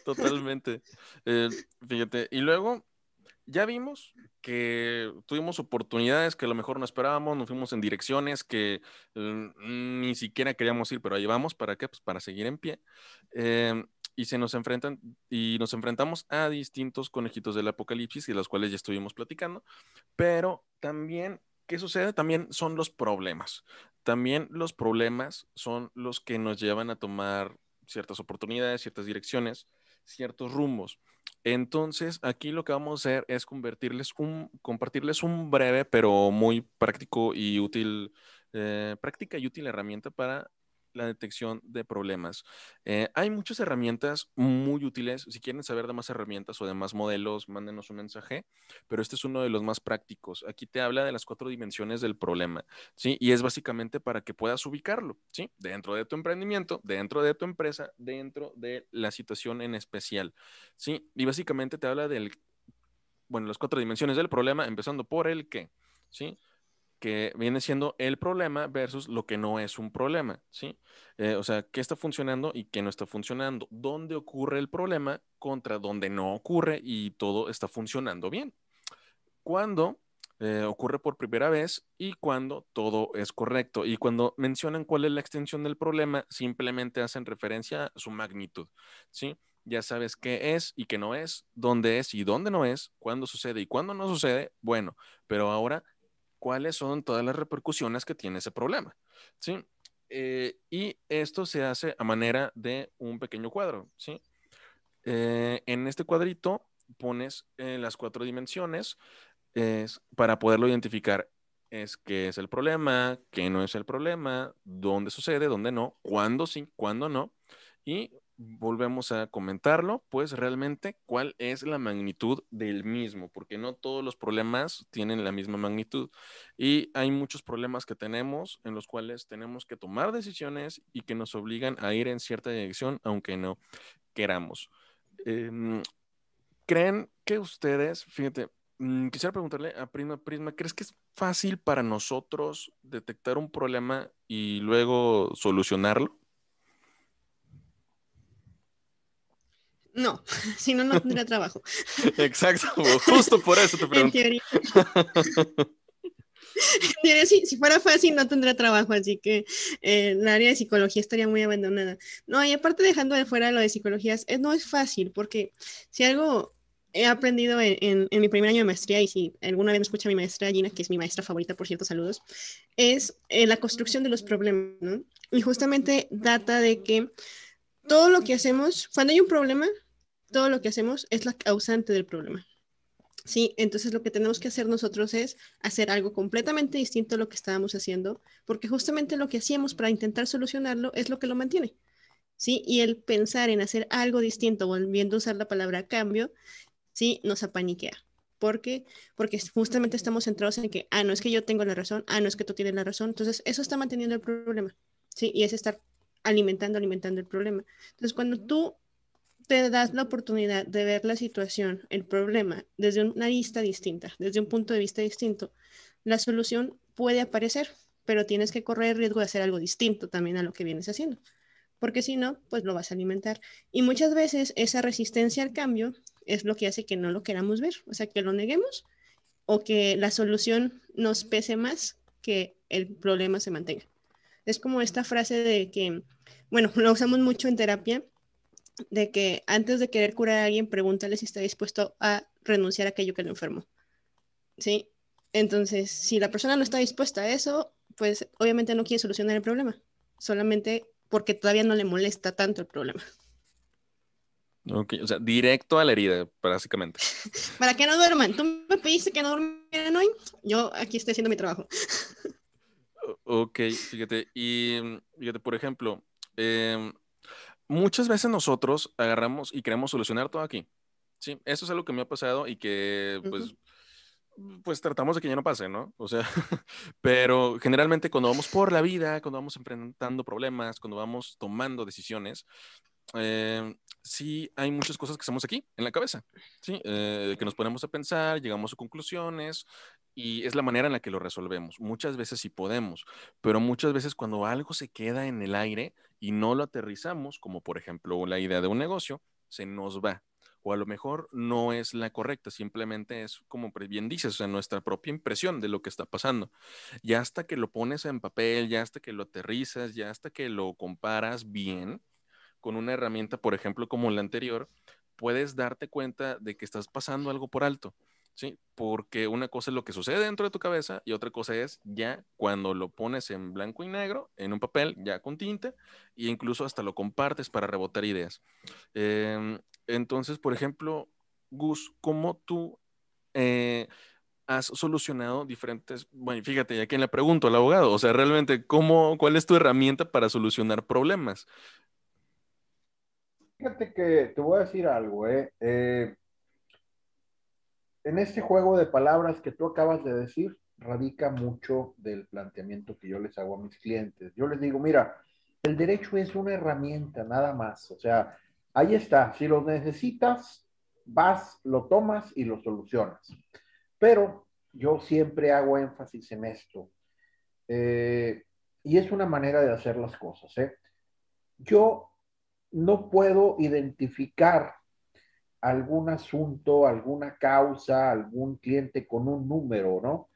totalmente. Eh, fíjate, y luego ya vimos que tuvimos oportunidades que a lo mejor no esperábamos, nos fuimos en direcciones que mm, ni siquiera queríamos ir, pero ahí vamos, ¿para qué? Pues para seguir en pie. Eh, y se nos enfrentan y nos enfrentamos a distintos conejitos del apocalipsis y los cuales ya estuvimos platicando, pero también ¿qué sucede? También son los problemas. También los problemas son los que nos llevan a tomar ciertas oportunidades, ciertas direcciones, ciertos rumbos. Entonces, aquí lo que vamos a hacer es convertirles un, compartirles un breve, pero muy práctico y útil, eh, práctica y útil herramienta para la detección de problemas. Eh, hay muchas herramientas muy útiles. Si quieren saber de más herramientas o de más modelos, mándenos un mensaje, pero este es uno de los más prácticos. Aquí te habla de las cuatro dimensiones del problema, ¿sí? Y es básicamente para que puedas ubicarlo, ¿sí? Dentro de tu emprendimiento, dentro de tu empresa, dentro de la situación en especial, ¿sí? Y básicamente te habla del, bueno, las cuatro dimensiones del problema, empezando por el qué, ¿sí? Que viene siendo el problema versus lo que no es un problema, ¿sí? Eh, o sea, qué está funcionando y qué no está funcionando, dónde ocurre el problema contra dónde no ocurre y todo está funcionando bien. Cuando eh, ocurre por primera vez y cuando todo es correcto. Y cuando mencionan cuál es la extensión del problema, simplemente hacen referencia a su magnitud, ¿sí? Ya sabes qué es y qué no es, dónde es y dónde no es, cuándo sucede y cuándo no sucede. Bueno, pero ahora cuáles son todas las repercusiones que tiene ese problema. ¿sí? Eh, y esto se hace a manera de un pequeño cuadro, ¿sí? Eh, en este cuadrito pones eh, las cuatro dimensiones para poderlo identificar. Es qué es el problema, qué no es el problema, dónde sucede, dónde no, cuándo sí, cuándo no. Y volvemos a comentarlo, pues realmente cuál es la magnitud del mismo, porque no todos los problemas tienen la misma magnitud y hay muchos problemas que tenemos en los cuales tenemos que tomar decisiones y que nos obligan a ir en cierta dirección, aunque no queramos. Em, ¿Creen que ustedes, fíjate, mm, quisiera preguntarle a Prisma Prisma, ¿crees que es fácil para nosotros detectar un problema y luego solucionarlo? No, si no, no tendría trabajo. Exacto, justo por eso te pregunto. En teoría. si, fuera fácil no tendría trabajo, así que eh, el área de psicología estaría muy abandonada. No, y aparte dejando de fuera lo de psicología, no es fácil, porque si algo he aprendido en, mi primer año de maestría, y si alguna vez me escucha mi maestra Gina, que es mi maestra favorita, por cierto, saludos, es eh, la construcción de los problemas, ¿no? Y justamente data de que todo lo que hacemos, cuando hay un problema, todo lo que hacemos es la causante del problema. Sí, entonces lo que tenemos que hacer nosotros es hacer algo completamente distinto a lo que estábamos haciendo, porque justamente lo que hacíamos para intentar solucionarlo es lo que lo mantiene. Sí, y el pensar en hacer algo distinto, volviendo a usar la palabra cambio, sí, nos apaniquea. ¿Por qué? Porque justamente estamos centrados en que, ah, no es que yo tengo la razón, ah, no es que tú tienes la razón. Entonces, eso está manteniendo el problema. Sí, y es estar alimentando, alimentando el problema. Entonces, cuando tú te das la oportunidad de ver la situación, el problema, desde una vista distinta, desde un punto de vista distinto, la solución puede aparecer, pero tienes que correr el riesgo de hacer algo distinto también a lo que vienes haciendo, porque si no, pues lo vas a alimentar. Y muchas veces esa resistencia al cambio es lo que hace que no lo queramos ver, o sea, que lo neguemos o que la solución nos pese más que el problema se mantenga. Es como esta frase de que, bueno, lo usamos mucho en terapia, de que antes de querer curar a alguien, pregúntale si está dispuesto a renunciar a aquello que lo enfermó. ¿Sí? Entonces, si la persona no está dispuesta a eso, pues obviamente no quiere solucionar el problema, solamente porque todavía no le molesta tanto el problema. Ok, o sea, directo a la herida, básicamente. Para que no duerman. Tú me pediste que no durmieran hoy, yo aquí estoy haciendo mi trabajo. Ok, fíjate, y fíjate, por ejemplo, em, muchas veces nosotros agarramos y queremos solucionar todo aquí. Sí, eso es algo que me ha pasado y que pues, pues tratamos de que ya no pase, ¿no? O sea, pero generalmente cuando vamos por la vida, cuando vamos enfrentando problemas, cuando vamos tomando decisiones, eh, sí hay muchas cosas que hacemos aquí, en la cabeza, ¿sí? Eh, que nos ponemos a pensar, llegamos a conclusiones y es la manera en la que lo resolvemos. Muchas veces sí podemos, pero muchas veces cuando algo se queda en el aire y no lo aterrizamos, como por ejemplo la idea de un negocio, se nos va. O a lo mejor no es la correcta, simplemente es como bien dices, o sea, nuestra propia impresión de lo que está pasando. Ya hasta que lo pones en papel, ya hasta que lo aterrizas, ya hasta que lo comparas bien, con una herramienta, por ejemplo, como la anterior, puedes darte cuenta de que estás pasando algo por alto, ¿sí? Porque una cosa es lo que sucede dentro de tu cabeza y otra cosa es ya cuando lo pones en blanco y negro, en un papel, ya con tinta, e incluso hasta lo compartes para rebotar ideas. Em, entonces, por ejemplo, Gus, ¿cómo tú eh, has solucionado diferentes, bueno, fíjate, ya que le pregunto al abogado, o sea, realmente, ¿cómo, ¿cuál es tu herramienta para solucionar problemas? Fíjate que te voy a decir algo, ¿eh? ¿eh? En este juego de palabras que tú acabas de decir, radica mucho del planteamiento que yo les hago a mis clientes. Yo les digo, mira, el derecho es una herramienta, nada más. O sea, ahí está. Si lo necesitas, vas, lo tomas y lo solucionas. Pero yo siempre hago énfasis en esto. Eh, y es una manera de hacer las cosas. ¿eh? Yo no puedo identificar algún asunto, alguna causa, algún cliente con un número, ¿no?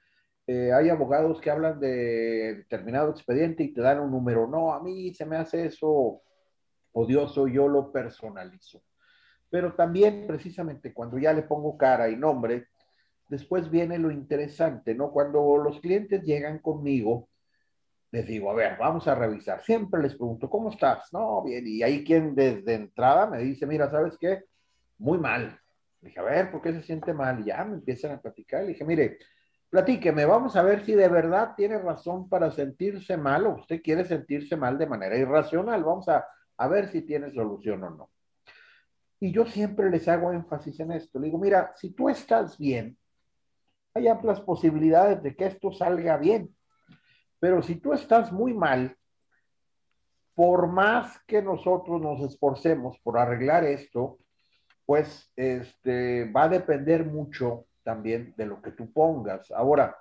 Eh, hay abogados que hablan de determinado expediente y te dan un número. No, a mí se me hace eso odioso, yo lo personalizo. Pero también, precisamente, cuando ya le pongo cara y nombre, después viene lo interesante, ¿no? Cuando los clientes llegan conmigo, les digo, a ver, vamos a revisar. Siempre les pregunto, ¿cómo estás? No, bien. Y hay quien desde entrada me dice, mira, ¿sabes qué? Muy mal. Le dije, a ver, ¿por qué se siente mal? Y ya me empiezan a platicar. Le dije, mire, platíqueme, vamos a ver si de verdad tiene razón para sentirse mal o usted quiere sentirse mal de manera irracional. Vamos a, a ver si tiene solución o no. Y yo siempre les hago énfasis en esto. Le digo, mira, si tú estás bien, hay amplias posibilidades de que esto salga bien. Pero si tú estás muy mal, por más que nosotros nos esforcemos por arreglar esto, pues este, va a depender mucho también de lo que tú pongas. Ahora,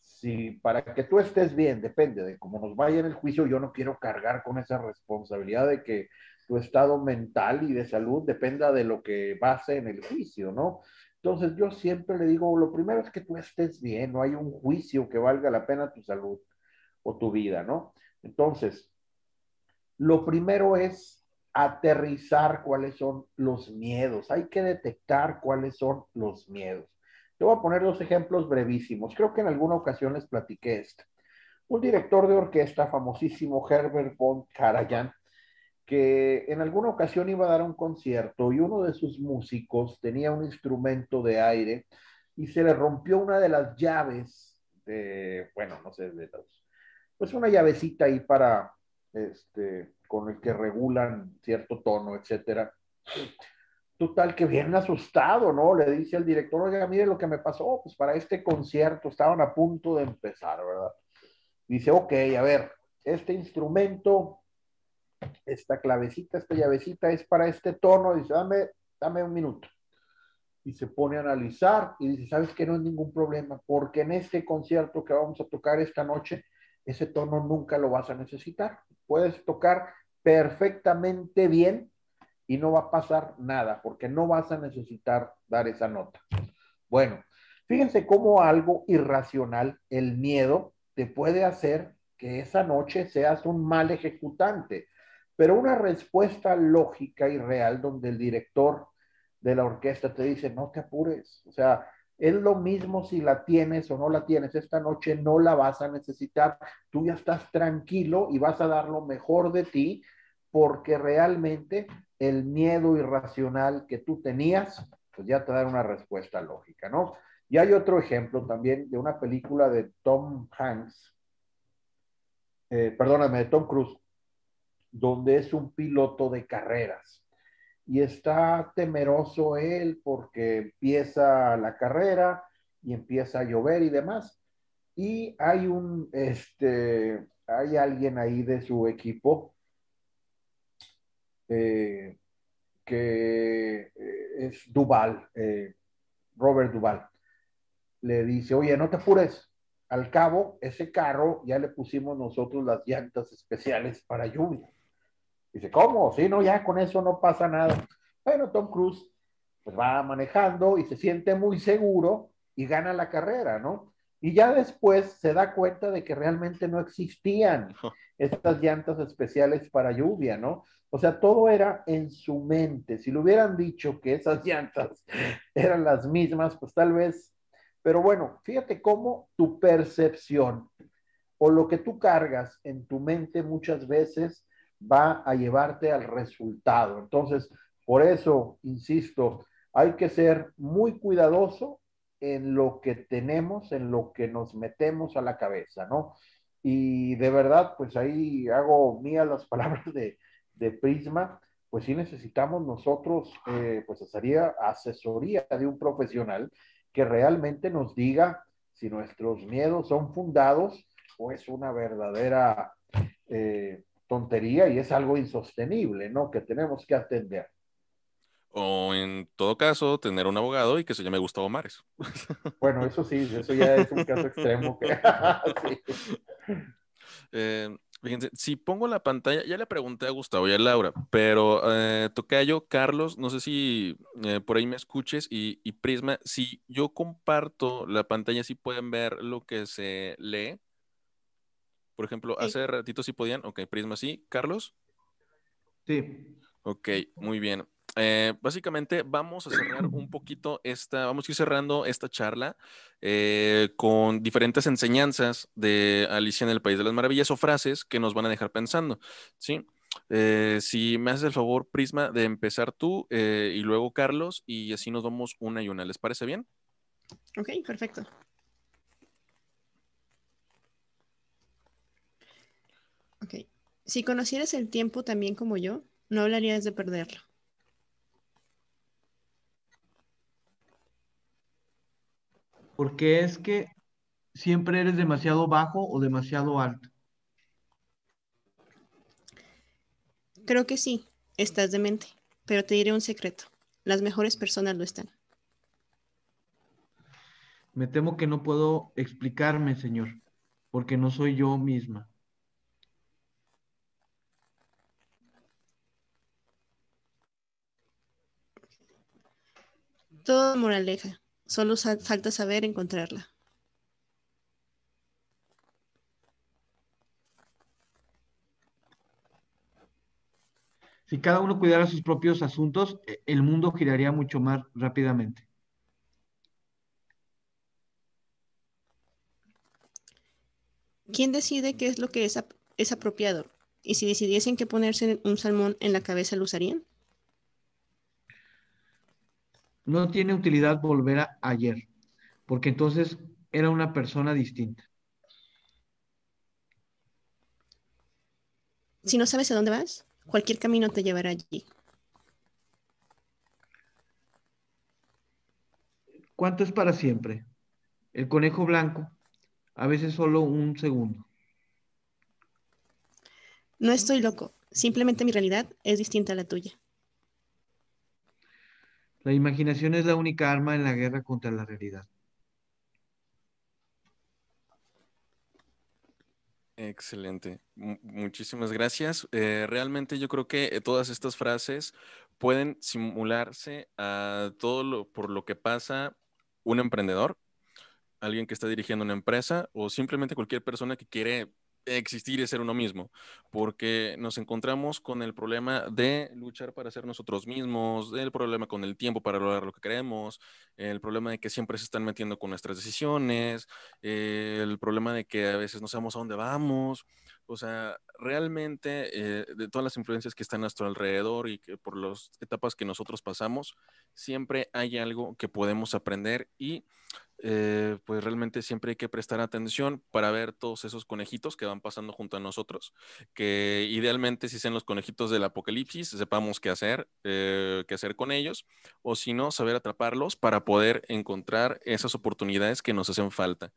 si para que tú estés bien depende de cómo nos vaya en el juicio, yo no quiero cargar con esa responsabilidad de que tu estado mental y de salud dependa de lo que base en el juicio, ¿no? Entonces yo siempre le digo, lo primero es que tú estés bien, no hay un juicio que valga la pena tu salud o tu vida, ¿no? Entonces, lo primero es aterrizar cuáles son los miedos, hay que detectar cuáles son los miedos. Te voy a poner dos ejemplos brevísimos. Creo que en alguna ocasión les platiqué esto. Un director de orquesta famosísimo, Herbert von Karajan, que en alguna ocasión iba a dar un concierto y uno de sus músicos tenía un instrumento de aire y se le rompió una de las llaves bueno, no sé, de los, pues una llavecita ahí para, este, con el que regulan cierto tono, etcétera. Total, que bien asustado, ¿no? Le dice al director, oiga, mire lo que me pasó, pues para este concierto estaban a punto de empezar, ¿verdad? Dice, ok, a ver, este instrumento esta clavecita, esta llavecita es para este tono, dice, dame, dame un minuto. Y se pone a analizar y dice, sabes que no es ningún problema, porque en este concierto que vamos a tocar esta noche, ese tono nunca lo vas a necesitar. Puedes tocar perfectamente bien y no va a pasar nada, porque no vas a necesitar dar esa nota. Bueno, fíjense cómo algo irracional, el miedo, te puede hacer que esa noche seas un mal ejecutante pero una respuesta lógica y real donde el director de la orquesta te dice, no te apures, o sea, es lo mismo si la tienes o no la tienes, esta noche no la vas a necesitar, tú ya estás tranquilo y vas a dar lo mejor de ti porque realmente el miedo irracional que tú tenías, pues ya te da una respuesta lógica, ¿no? Y hay otro ejemplo también de una película de Tom Hanks, eh, perdóname, de Tom Cruise, donde es un piloto de carreras. Y está temeroso él porque empieza la carrera y empieza a llover y demás. Y hay un, este, hay alguien ahí de su equipo eh, que eh, es Duval, eh, Robert Duval. Le dice, oye, no te apures. Al cabo, ese carro ya le pusimos nosotros las llantas especiales para lluvia. Dice, ¿cómo? Sí, no, ya con eso no pasa nada. Bueno, Tom Cruise pues va manejando y se siente muy seguro y gana la carrera, ¿no? Y ya después se da cuenta de que realmente no existían estas llantas especiales para lluvia, ¿no? O sea, todo era en su mente. Si le hubieran dicho que esas llantas eran las mismas, pues tal vez. Pero bueno, fíjate cómo tu percepción o lo que tú cargas en tu mente muchas veces va a llevarte al resultado. Entonces, por eso, insisto, hay que ser muy cuidadoso en lo que tenemos, en lo que nos metemos a la cabeza, ¿no? Y de verdad, pues ahí hago mías las palabras de, Prisma, pues sí necesitamos nosotros, eh, pues sería asesoría de un profesional que realmente nos diga si nuestros miedos son fundados o es una verdadera eh, tontería y es algo insostenible, ¿no? Que tenemos que atender. O en todo caso, tener un abogado y que se llame Gustavo Mares. Bueno, eso sí, eso ya es un caso extremo. Eh, fíjense, si pongo la pantalla, ya le pregunté a Gustavo y a Laura, pero eh, Tocayo, Carlos, no sé si eh, por ahí me escuches y, y, Prisma, si yo comparto la pantalla, si pueden ver lo que se lee. Por ejemplo, hace ratito sí podían. Ok, Prisma sí. ¿Carlos? Sí. Ok, muy bien. eh, básicamente vamos a cerrar un poquito esta, vamos a ir cerrando esta charla eh, con diferentes enseñanzas de Alicia en el País de las Maravillas o frases que nos van a dejar pensando, ¿sí? Eh, si me haces el favor, Prisma, de empezar tú y luego Carlos y así nos vamos una y una. ¿Les parece bien? Ok, perfecto. Ok. Si conocieras el tiempo también como yo, no hablarías de perderlo. Porque es que siempre eres demasiado bajo o demasiado alto. Creo que sí, estás demente, pero te diré un secreto. Las mejores personas lo están. Me temo que no puedo explicarme, señor, porque no soy yo misma. Todo moraleja. Solo falta saber encontrarla. Si cada uno cuidara sus propios asuntos, e, el mundo giraría mucho más rápidamente. ¿Quién decide qué es lo que es, es apropiado? ¿Y si decidiesen que ponerse un salmón en la cabeza lo usarían? No tiene utilidad volver a ayer, porque entonces era una persona distinta. Si no sabes a dónde vas, cualquier camino te llevará allí. ¿Cuánto es para siempre? El conejo blanco, a veces solo un segundo. No estoy loco, simplemente mi realidad es distinta a la tuya. La imaginación es la única arma en la guerra contra la realidad. Excelente. muchísimas gracias. Eh, realmente yo creo que eh, todas estas frases pueden simularse a todo lo por lo que pasa un emprendedor, alguien que está dirigiendo una empresa o simplemente cualquier persona que quiere existir y ser uno mismo, porque nos encontramos con el problema de luchar para ser nosotros mismos, el problema con el tiempo para lograr lo que queremos, el problema de que siempre se están metiendo con nuestras decisiones, el problema de que a veces no sabemos a dónde vamos, o sea, realmente eh, de todas las influencias que están a nuestro alrededor y que por las etapas que nosotros pasamos, siempre hay algo que podemos aprender y eh, pues realmente siempre hay que prestar atención para ver todos esos conejitos que van pasando junto a nosotros, que idealmente si sean los conejitos del apocalipsis, sepamos qué hacer, eh, qué hacer con ellos, o si no, saber atraparlos para poder encontrar esas oportunidades que nos hacen falta.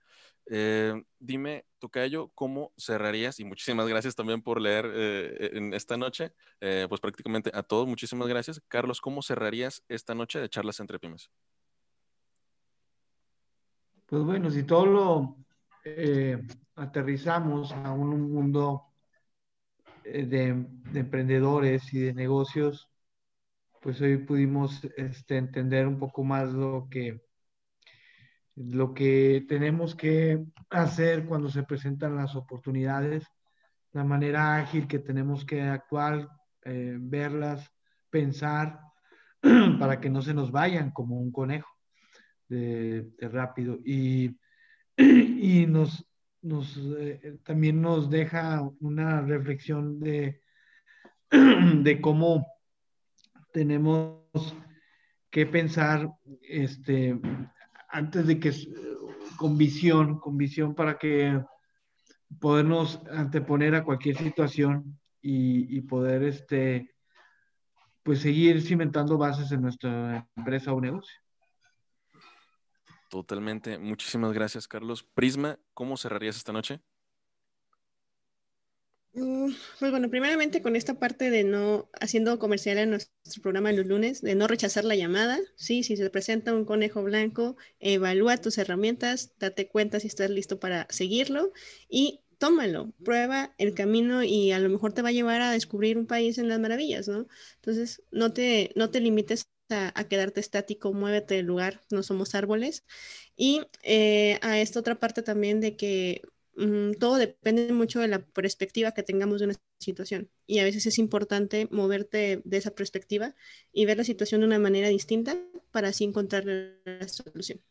Eh, dime, Tocayo, ¿cómo cerrarías? Y muchísimas gracias también por leer esta noche, pues prácticamente a todos, muchísimas gracias. Carlos, ¿cómo cerrarías esta noche de charlas entre pymes? Pues bueno, si todo lo eh, aterrizamos a un mundo eh, de, emprendedores y de negocios, pues hoy pudimos este, entender un poco más lo que, lo que tenemos que hacer cuando se presentan las oportunidades, la manera ágil que tenemos que actuar, eh, verlas, pensar, para que no se nos vayan como un conejo de, rápido y, y nos, nos eh, también nos deja una reflexión de, de cómo tenemos que pensar este, antes de que con visión, con visión para que podernos anteponer a cualquier situación y, y, poder este, pues seguir cimentando bases en nuestra empresa o negocio. Totalmente. Muchísimas gracias, Carlos. Prisma, ¿cómo cerrarías esta noche? Mm, pues bueno, primeramente con esta parte de no haciendo comercial en nuestro programa los lunes, de no rechazar la llamada, sí, si se presenta un conejo blanco, evalúa tus herramientas, date cuenta si estás listo para seguirlo y tómalo, prueba el camino y a lo mejor te va a llevar a descubrir un país en las maravillas, ¿no? Entonces, no te, no te limites a, quedarte estático, muévete del lugar, no somos árboles. Y eh, a esta otra parte también de que mm, todo depende mucho de la perspectiva que tengamos de una situación. Y a veces es importante moverte de esa perspectiva y ver la situación de una manera distinta para así encontrar la solución.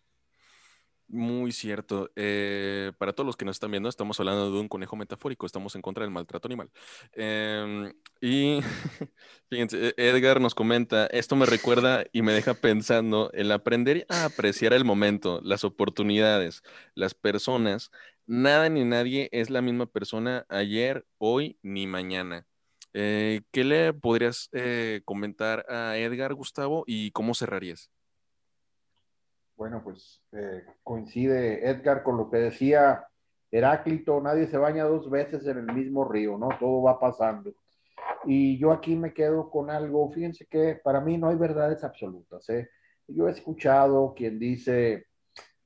Muy cierto. Eh, para todos los que nos están viendo, estamos hablando de un conejo metafórico, estamos en contra del maltrato animal. Em, y fíjense, e-, Edgar nos comenta, esto me recuerda y me deja pensando en aprender a apreciar el momento, las oportunidades, las personas. Nada ni nadie es la misma persona ayer, hoy ni mañana. Eh, ¿Qué le podrías eh, comentar a Edgar, Gustavo, y cómo cerrarías? Bueno, pues eh, coincide Edgar con lo que decía Heráclito, nadie se baña dos veces en el mismo río, ¿no? Todo va pasando. Y yo aquí me quedo con algo, fíjense que para mí no hay verdades absolutas, ¿eh? Yo he escuchado quien dice,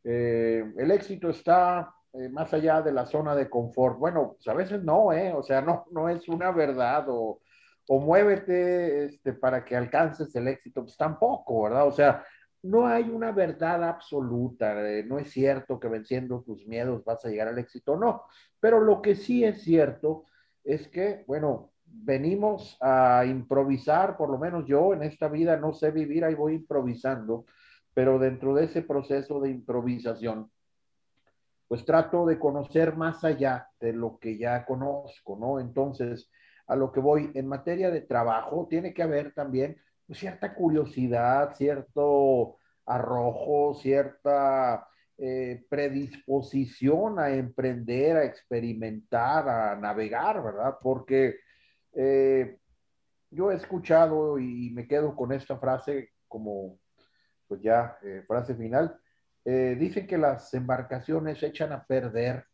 eh, el éxito está eh, más allá de la zona de confort. Bueno, pues a veces no, ¿eh? O sea, no, no es una verdad o, o muévete este, para que alcances el éxito, pues tampoco, ¿verdad? O sea, no hay una verdad absoluta, no es cierto que venciendo tus miedos vas a llegar al éxito, no, pero lo que sí es cierto es que, bueno, venimos a improvisar, por lo menos yo en esta vida no sé vivir, ahí voy improvisando, pero dentro de ese proceso de improvisación, pues trato de conocer más allá de lo que ya conozco, ¿no? Entonces, a lo que voy en materia de trabajo, tiene que haber también cierta curiosidad, cierto arrojo, cierta eh, predisposición a emprender, a experimentar, a navegar, ¿verdad? Porque eh, yo he escuchado y me quedo con esta frase como, pues ya, eh, frase final. dicen que las embarcaciones se echan a perder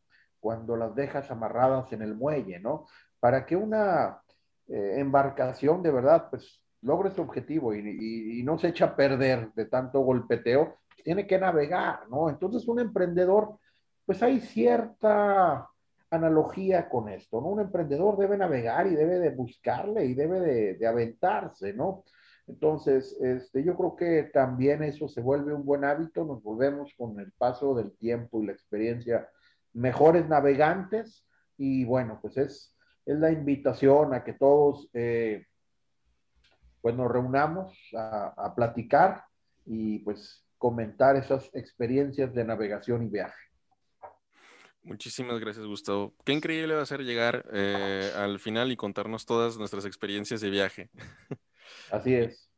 cuando las dejas amarradas en el muelle, ¿no? Para que una embarcación de verdad, pues logra su objetivo y, no se echa a perder de tanto golpeteo, tiene que navegar, ¿no? Entonces un emprendedor, pues hay cierta analogía con esto, ¿no? Un emprendedor debe navegar y debe de buscarle y debe de, aventarse, ¿no? Entonces, este, yo creo que también eso se vuelve un buen hábito, nos volvemos con el paso del tiempo y la experiencia mejores navegantes y bueno, pues es, es la invitación a que todos eh, pues nos reunamos a, platicar y pues comentar esas experiencias de navegación y viaje. Muchísimas gracias, Gustavo. Qué increíble va a ser llegar eh, al final y contarnos todas nuestras experiencias de viaje. Así es.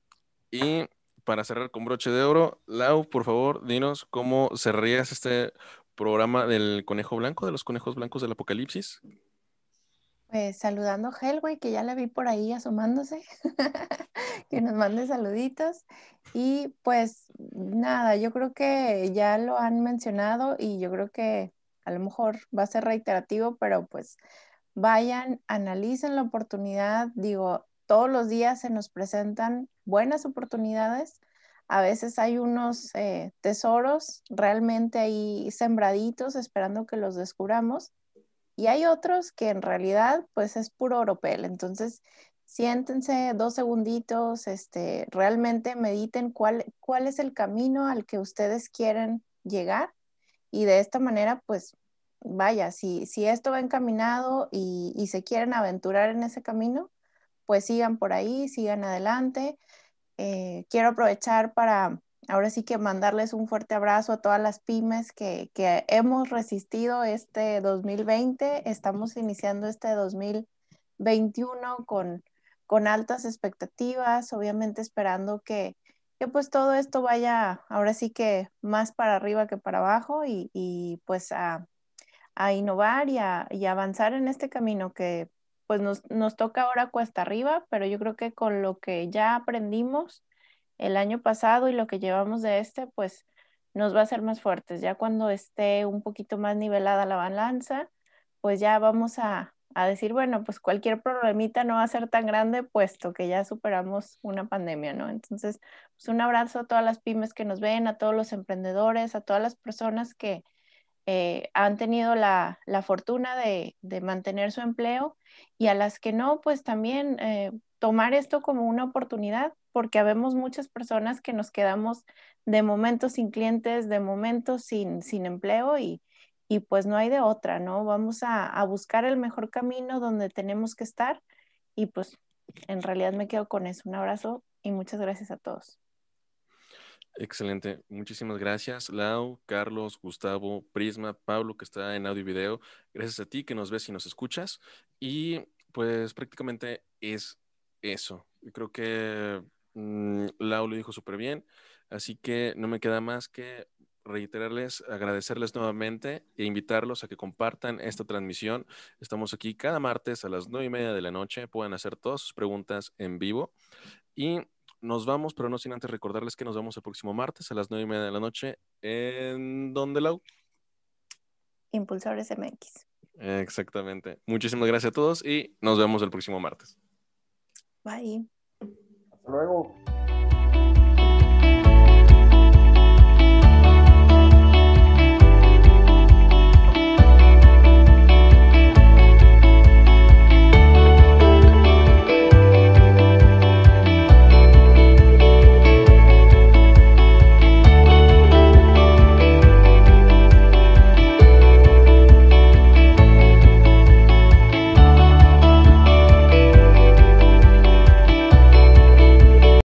Y para cerrar con broche de oro, Lau, por favor, dinos cómo cerrarías este programa del conejo blanco, de los conejos blancos del apocalipsis. Pues saludando a Helway, que ya la vi por ahí asomándose, que nos mande saluditos. Y pues nada, yo creo que ya lo han mencionado y yo creo que a lo mejor va a ser reiterativo, pero pues vayan, analicen la oportunidad. Digo, todos los días se nos presentan buenas oportunidades. A veces hay unos eh, tesoros realmente ahí sembraditos esperando que los descubramos y hay otros que en realidad pues es puro oropel. Entonces, siéntense dos segunditos, este, realmente mediten cuál, cuál es el camino al que ustedes quieren llegar y de esta manera pues vaya, si, si esto va encaminado y, se quieren aventurar en ese camino, pues sigan por ahí, sigan adelante. Eh, quiero aprovechar para ahora sí que mandarles un fuerte abrazo a todas las pymes que, hemos resistido este 2020. Estamos iniciando este 2021 con, con altas expectativas, obviamente esperando que, pues todo esto vaya ahora sí que más para arriba que para abajo y, pues a, innovar y a, avanzar en este camino que pues nos, nos toca ahora cuesta arriba, pero yo creo que con lo que ya aprendimos, el año pasado y lo que llevamos de este, pues nos va a hacer más fuertes. Ya cuando esté un poquito más nivelada la balanza, pues ya vamos a, decir, bueno, pues cualquier problemita no va a ser tan grande, puesto que ya superamos una pandemia, ¿no? Entonces, pues un abrazo a todas las pymes que nos ven, a todos los emprendedores, a todas las personas que eh, han tenido la, fortuna de, mantener su empleo y a las que no, pues también eh, tomar esto como una oportunidad porque habemos muchas personas que nos quedamos de momento sin clientes, de momento sin, sin empleo y, y pues no hay de otra, ¿no? Vamos a, a buscar el mejor camino donde tenemos que estar y pues en realidad me quedo con eso. Un abrazo y muchas gracias a todos. Excelente. Muchísimas gracias, Lau, Carlos, Gustavo, Prisma, Pablo, que está en audio y video. Gracias a ti que nos ves y nos escuchas. Y pues prácticamente es eso. Creo que mm, Lau lo dijo súper bien. Así que no me queda más que reiterarles, agradecerles nuevamente e invitarlos a que compartan esta transmisión. Estamos aquí cada martes a las nueve y media de la noche. Pueden hacer todas sus preguntas en vivo. Y nos vamos, pero no sin antes recordarles que nos vemos el próximo martes a las nueve y media de la noche. ¿En dónde, Lau? Impulsores MX. Exactamente. Muchísimas gracias a todos y nos vemos el próximo martes. Bye. Hasta luego.